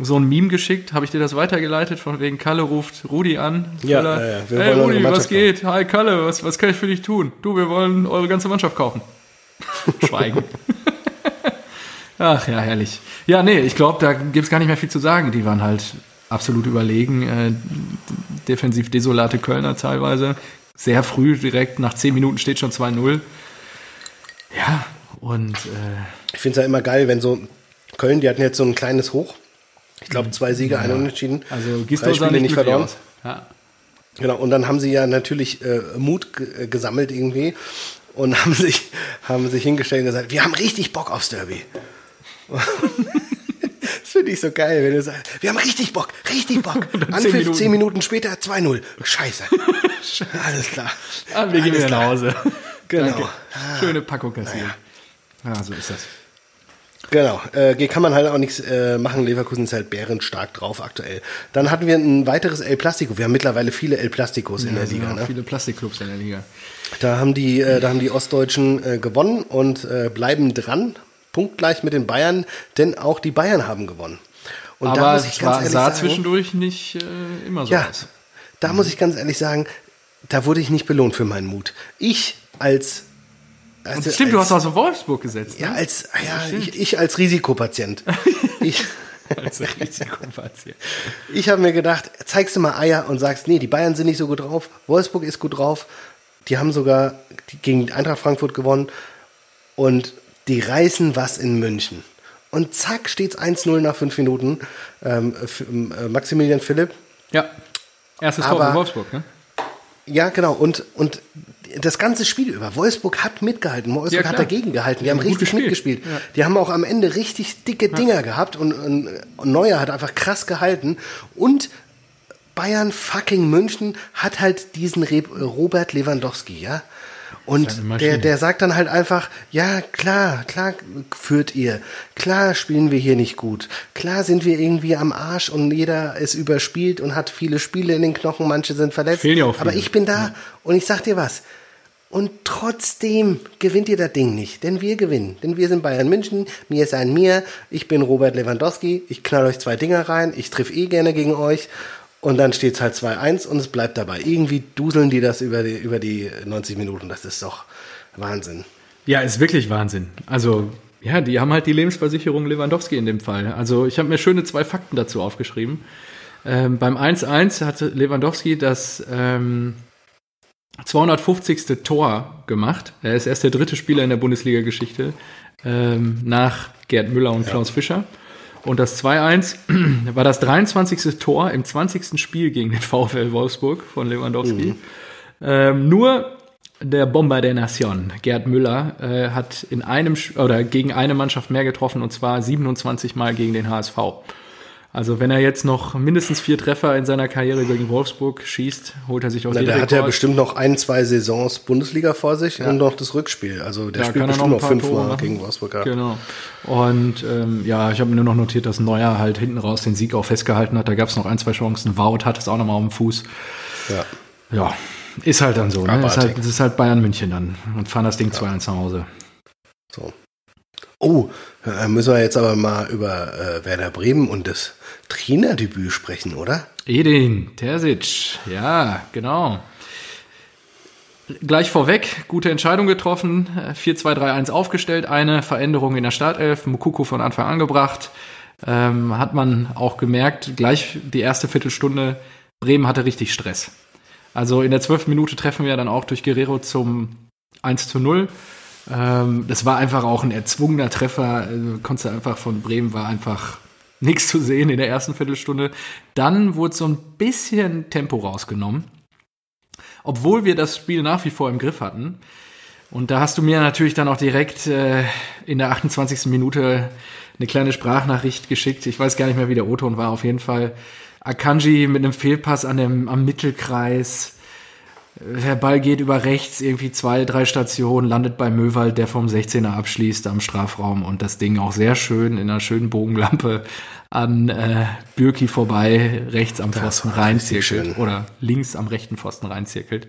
so ein Meme geschickt. Habe ich dir das weitergeleitet? Von wegen Kalle ruft Rudi an. Ja, ja, ja. Hey Rudi, was geht? Hi Kalle, was, was kann ich für dich tun? Du, wir wollen eure ganze Mannschaft kaufen. [laughs] Schweigen. [laughs] Ach ja, herrlich. Ja, nee, ich glaube, da gibt's gar nicht mehr viel zu sagen. Die waren halt absolut überlegen. Äh, defensiv desolate Kölner teilweise. Sehr früh, direkt nach 10 Minuten steht schon 2-0. Ja, und äh, Ich finde es ja immer geil, wenn so Köln, die hatten jetzt so ein kleines Hoch. Ich glaube, zwei Siege, ein Unentschieden. also Drei Spiele nicht, verloren. Ja. Genau, und dann haben sie ja natürlich äh, Mut äh, gesammelt irgendwie und [laughs] haben sich, haben sich hingestellt und gesagt, wir haben richtig Bock aufs Derby. [laughs] das finde ich so geil, wenn du sagst, wir haben richtig Bock, richtig Bock. [laughs] zehn Anpfiff, Minuten. zehn Minuten später 2-0. Scheiße. Alles klar. Ah, wir gehen Alles wieder nach. Hause. Genau. Danke. Schöne Packung kassieren. Ja, so ist das. Genau, äh, kann man halt auch nichts äh, machen. Leverkusen ist halt bärenstark drauf aktuell. Dann hatten wir ein weiteres El Plastico. Wir haben mittlerweile viele El Plasticos in der Liga. noch Ne? Viele Plastikclubs in der Liga. Da haben die, äh, da haben die Ostdeutschen äh, gewonnen und äh, bleiben dran, punktgleich mit den Bayern, denn auch die Bayern haben gewonnen. Und Aber muss ich es ganz war, ehrlich sah sagen, zwischendurch nicht äh, immer so ja, aus. da muss ich ganz ehrlich sagen, da wurde ich nicht belohnt für meinen Mut. Ich als also Stimmt, du als, hast auf Wolfsburg gesetzt. ja ne? als ja, ich, ich als Risikopatient. [laughs] ich Als Risikopatient. Ich habe mir gedacht, zeigst du mal Eier und sagst, nee, die Bayern sind nicht so gut drauf, Wolfsburg ist gut drauf, die haben sogar gegen Eintracht Frankfurt gewonnen und die reißen was in München. Und zack, steht's 1-0 nach fünf Minuten. Ähm, F- äh, Maximilian Philipp. Ja. Erstes Tor für Wolfsburg, ne? Ja, genau. Und, und das ganze Spiel über. Wolfsburg hat mitgehalten. Wolfsburg Ja, hat dagegen gehalten. Die haben richtig gespielt. mitgespielt. Ja. Die haben auch am Ende richtig dicke Dinger gehabt und, und, und Neuer hat einfach krass gehalten. Und Bayern fucking München hat halt diesen Re Robert Lewandowski, ja. Und der, der sagt dann halt einfach, ja, klar, klar führt ihr. Klar spielen wir hier nicht gut. Klar sind wir irgendwie am Arsch und jeder ist überspielt und hat viele Spiele in den Knochen, manche sind verletzt. Fehlen ja auch Aber ich bin da und ich sag dir was. Und trotzdem gewinnt ihr das Ding nicht, denn wir gewinnen. Denn wir sind Bayern München, mir ist ein mir, ich bin Robert Lewandowski, ich knall euch zwei Dinger rein, ich triff eh gerne gegen euch und dann steht's halt 2-1 und es bleibt dabei. Irgendwie duseln die das über die, über die 90 Minuten, das ist doch Wahnsinn. Ja, ist wirklich Wahnsinn. Also, ja, die haben halt die Lebensversicherung Lewandowski in dem Fall. Also, ich habe mir schöne zwei Fakten dazu aufgeschrieben. Ähm, beim 1-1 hatte Lewandowski das ähm, 250. Tor gemacht. Er ist erst der dritte Spieler in der Bundesliga-Geschichte ähm, nach Gerd Müller und Klaus Fischer. Und das 2-1 [clears throat] war das 23. Tor im 20. Spiel gegen den VfL Wolfsburg von Lewandowski. Ähm, nur der Bomber der Nation, Gerd Müller, äh, hat in einem oder gegen eine Mannschaft mehr getroffen und zwar 27 Mal gegen den HSV. Also wenn er jetzt noch mindestens vier Treffer in seiner Karriere gegen Wolfsburg schießt, holt er sich auch Na, den der hat Rekord. ja bestimmt noch ein, zwei Saisons Bundesliga vor sich und noch das Rückspiel. Also der Da spielt bestimmt noch noch, fünfmal gegen Wolfsburg. Ja. Genau. Und ähm, ja, ich habe mir nur noch notiert, dass Neuer halt hinten raus den Sieg auch festgehalten hat. Da gab es noch ein, zwei Chancen. Wout hat es auch nochmal auf dem Fuß. Ja. Ja, ist halt dann so. Ne? Ist, halt, das ist halt Bayern München dann. Und fahren das Ding 2-1 nach Hause. So. Oh, äh, müssen wir jetzt aber mal über äh, Werder Bremen und das Trainerdebüt sprechen, oder? Edin Terzic, ja, genau. Gleich vorweg, gute Entscheidung getroffen, äh, 4-2-3-1 aufgestellt, eine Veränderung in der Startelf, Mukoko von Anfang an gebracht. Ähm, hat man auch gemerkt, gleich die erste Viertelstunde, Bremen hatte richtig Stress. Also in der zwölften Minute treffen wir dann auch durch Guerrero zum 1 zu 0. Ähm, das war einfach auch ein erzwungener Treffer. Also, konntest einfach von Bremen war einfach nichts zu sehen in der ersten Viertelstunde. Dann wurde so ein bisschen Tempo rausgenommen. Obwohl wir das Spiel nach wie vor im Griff hatten. Und da hast du mir natürlich dann auch direkt äh, in der 28. Minute eine kleine Sprachnachricht geschickt. Ich weiß gar nicht mehr, wie der O-Ton war. Auf jeden Fall Akanji mit einem Fehlpass an dem, am Mittelkreis. Der Ball geht über rechts, irgendwie zwei, drei Stationen, landet bei Möwald, der vom 16er abschließt am Strafraum und das Ding auch sehr schön in einer schönen Bogenlampe an äh, Bürki vorbei, rechts am Pfosten reinzirkelt oder links am rechten Pfosten reinzirkelt.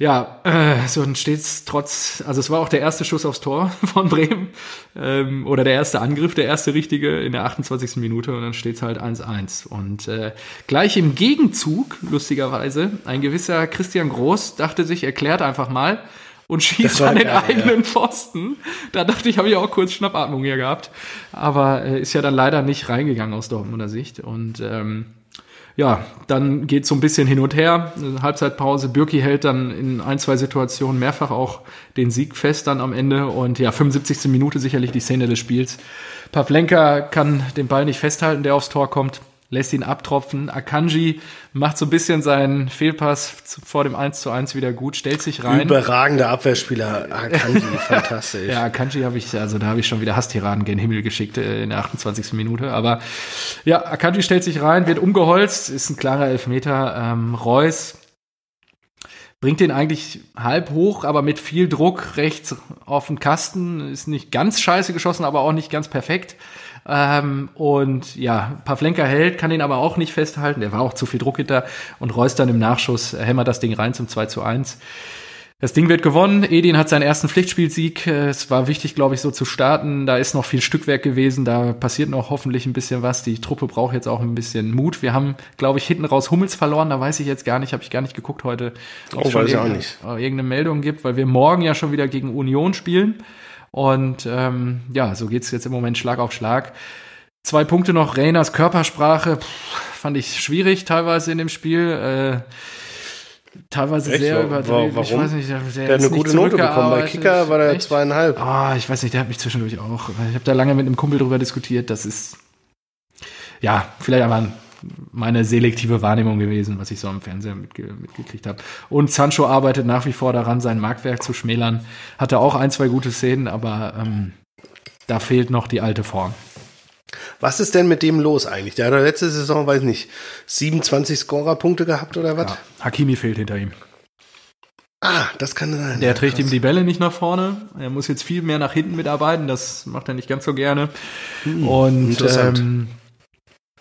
Ja, äh, so dann steht's trotz, also es war auch der erste Schuss aufs Tor [laughs] von Bremen ähm, oder der erste Angriff, der erste richtige in der 28. Minute und dann steht's halt 1-1. Und äh, gleich im Gegenzug, lustigerweise, ein gewisser Christian Groß dachte sich, erklärt einfach mal und schießt an den geil, eigenen ja. Pfosten. Da dachte ich, habe ich auch kurz Schnappatmung hier gehabt. Aber äh, ist ja dann leider nicht reingegangen aus Dortmunder Sicht. Und ähm, ja, dann geht so ein bisschen hin und her. Halbzeitpause. Birki hält dann in ein, zwei Situationen mehrfach auch den Sieg fest dann am Ende. Und ja, 75. Minute sicherlich die Szene des Spiels. Pavlenka kann den Ball nicht festhalten, der aufs Tor kommt lässt ihn abtropfen. Akanji macht so ein bisschen seinen Fehlpass vor dem 1 zu 1 wieder gut, stellt sich rein. Überragender Abwehrspieler, Akanji, [laughs] fantastisch. Ja, Akanji habe ich, also da habe ich schon wieder Hasstiraden gen Himmel geschickt äh, in der 28. Minute. Aber ja, Akanji stellt sich rein, wird umgeholzt, ist ein klarer Elfmeter. Ähm, Reus bringt den eigentlich halb hoch, aber mit viel Druck rechts auf den Kasten. Ist nicht ganz scheiße geschossen, aber auch nicht ganz perfekt. Ähm, und ja, Pavlenka hält, kann ihn aber auch nicht festhalten. Der war auch zu viel Druck hinter und Reus dann im Nachschuss hämmert das Ding rein zum 2 zu 1. Das Ding wird gewonnen. Edin hat seinen ersten Pflichtspielsieg. Es war wichtig, glaube ich, so zu starten. Da ist noch viel Stückwerk gewesen. Da passiert noch hoffentlich ein bisschen was. Die Truppe braucht jetzt auch ein bisschen Mut. Wir haben, glaube ich, hinten raus Hummels verloren. Da weiß ich jetzt gar nicht, habe ich gar nicht geguckt heute. Ob oh, es weiß ich auch nicht. Irgendeine Meldung gibt, weil wir morgen ja schon wieder gegen Union spielen. Und ähm, ja, so geht's jetzt im Moment Schlag auf Schlag. Zwei Punkte noch. Reiners Körpersprache pff, fand ich schwierig teilweise in dem Spiel. Äh, teilweise Echt? sehr überdreht. Warum? Ich weiß nicht, der, der, hat eine gute Note bekommen. Bei Kicker war der Echt? zweieinhalb. Ah, oh, ich weiß nicht, der hat mich zwischendurch auch. Ich habe da lange mit einem Kumpel drüber diskutiert. Das ist ja vielleicht einfach ein meine selektive Wahrnehmung gewesen, was ich so am Fernseher mitge mitgekriegt habe. Und Sancho arbeitet nach wie vor daran, sein Marktwerk zu schmälern. Hatte auch ein, zwei gute Szenen, aber ähm, da fehlt noch die alte Form. Was ist denn mit dem los eigentlich? Der hat letzte Saison, weiß nicht, 27 Scorerpunkte gehabt oder was? Ja, Hakimi fehlt hinter ihm. Ah, das kann sein. Der ja, trägt krass. ihm die Bälle nicht nach vorne. Er muss jetzt viel mehr nach hinten mitarbeiten. Das macht er nicht ganz so gerne. Hm, Und ähm,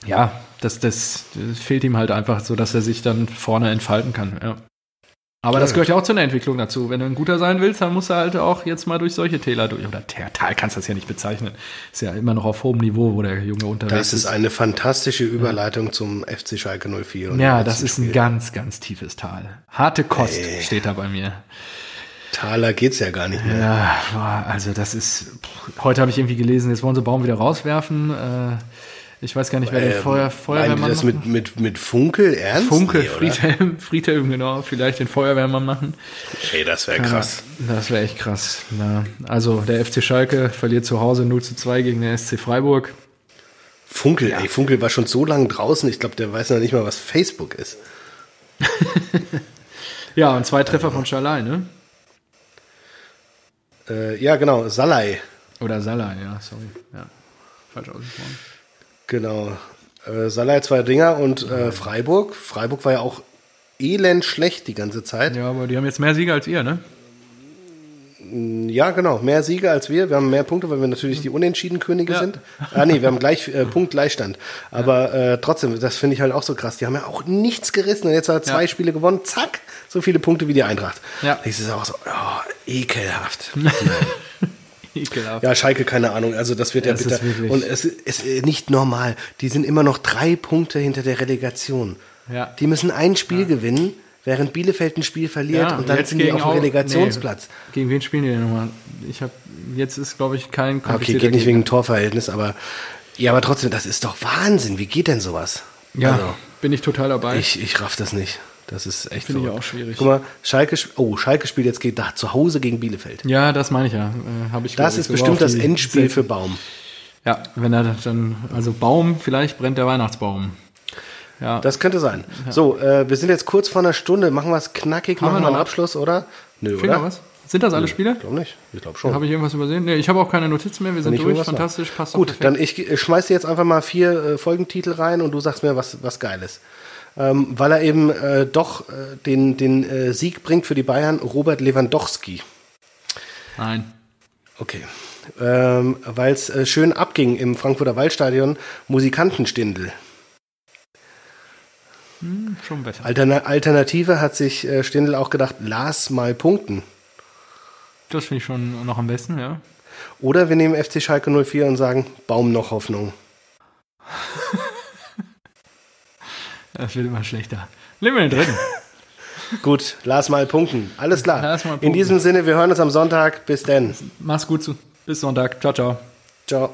ja, das, das, das, fehlt ihm halt einfach so, dass er sich dann vorne entfalten kann. Ja. Aber ja, das gehört ja auch zu einer Entwicklung dazu. Wenn du ein guter sein willst, dann musst du halt auch jetzt mal durch solche Täler durch. Oder Tal kannst du das ja nicht bezeichnen. Ist ja immer noch auf hohem Niveau, wo der Junge unterwegs ist. Das ist eine fantastische Überleitung ja. zum FC Schalke 04. ja, das ist ein ganz, ganz tiefes Tal. Harte Kost hey. steht da bei mir. Taler geht's ja gar nicht mehr. Ja, also das ist. Heute habe ich irgendwie gelesen, jetzt wollen sie Baum wieder rauswerfen. Äh, ich weiß gar nicht, wer ähm, den Feuer, Feuerwehrmann das mit, mit, mit Funkel ernst? Funkel, nee, Friedhelm, Friedhelm, genau. Vielleicht den Feuerwehrmann machen. Ey, das wäre krass. Ja, das wäre echt krass. Ja. Also, der FC Schalke verliert zu Hause 0 zu 2 gegen den SC Freiburg. Funkel, ja. ey, Funkel war schon so lange draußen. Ich glaube, der weiß noch nicht mal, was Facebook ist. [laughs] ja, und zwei Treffer von Schalai, ne? Äh, ja, genau, Salai. Oder Salai, ja, sorry. Ja, falsch ausgesprochen. Genau. Äh, Salah zwei Dinger und äh, Freiburg. Freiburg war ja auch elend schlecht die ganze Zeit. Ja, aber die haben jetzt mehr Siege als ihr, ne? Mm, ja, genau. Mehr Siege als wir. Wir haben mehr Punkte, weil wir natürlich die Unentschieden-Könige ja. sind. Ah, nee, wir haben gleich äh, Punkt Gleichstand. Aber äh, trotzdem, das finde ich halt auch so krass. Die haben ja auch nichts gerissen und jetzt hat er zwei ja. Spiele gewonnen. Zack, so viele Punkte wie die Eintracht. Ja. Das ist auch so, oh, ekelhaft. [laughs] [laughs] Ekelhaft. Ja, Schalke, keine Ahnung. Also das wird ja, ja bitter. Und es ist nicht normal. Die sind immer noch drei Punkte hinter der Relegation. Ja. Die müssen ein Spiel ja. gewinnen, während Bielefeld ein Spiel verliert ja, und dann sind die auf dem Relegationsplatz. Nee. Gegen wen spielen die denn nochmal? Ich habe jetzt ist glaube ich kein Okay, geht nicht wegen Torverhältnis, aber ja, aber trotzdem, das ist doch Wahnsinn. Wie geht denn sowas? Ja, also, bin ich total dabei. Ich, ich raff das nicht. Das ist echt Finde ich auch schwierig. Guck mal, Schalke, oh, Schalke spielt jetzt geht da zu Hause gegen Bielefeld. Ja, das meine ich ja. Äh, Habe ich Das ist bestimmt das Endspiel für Baum. Ja, wenn er dann, also Baum, vielleicht brennt der Weihnachtsbaum. Ja. Das könnte sein. Ja. So, äh, wir sind jetzt kurz vor einer Stunde. Machen wir es knackig, Haben machen wir einen Abschluss, oder? Nö, Finger oder? was? Sind das alle Spiele? Ich glaube nicht. Ich glaube schon. Habe ich irgendwas übersehen? Nee, ich habe auch keine Notizen mehr. Wir sind durch. Fantastisch, passt Gut, perfekt. dann ich äh, schmeiß dir jetzt einfach mal vier äh, Folgentitel rein und du sagst mir was, was Geiles. Ähm, weil er eben äh, doch äh, den, den äh, Sieg bringt für die Bayern, Robert Lewandowski. Nein. Okay. Ähm, weil es äh, schön abging im Frankfurter Waldstadion, Musikantenstindel. Hm, schon besser. Alterna Alternative hat sich äh, Stindl auch gedacht, Lars mal punkten. Das finde ich schon noch am besten, ja. Oder wir nehmen FC Schalke 04 und sagen, Baum noch Hoffnung. [laughs] Das wird immer schlechter. Nehmen wir den dritten. [laughs] Gut, Lars mal punkten. Alles klar. Lars mal In punkten. diesem Sinne, wir hören uns am Sonntag. Bis denn. Mach's gut. zu- Bis Sonntag. Ciao, ciao. Ciao.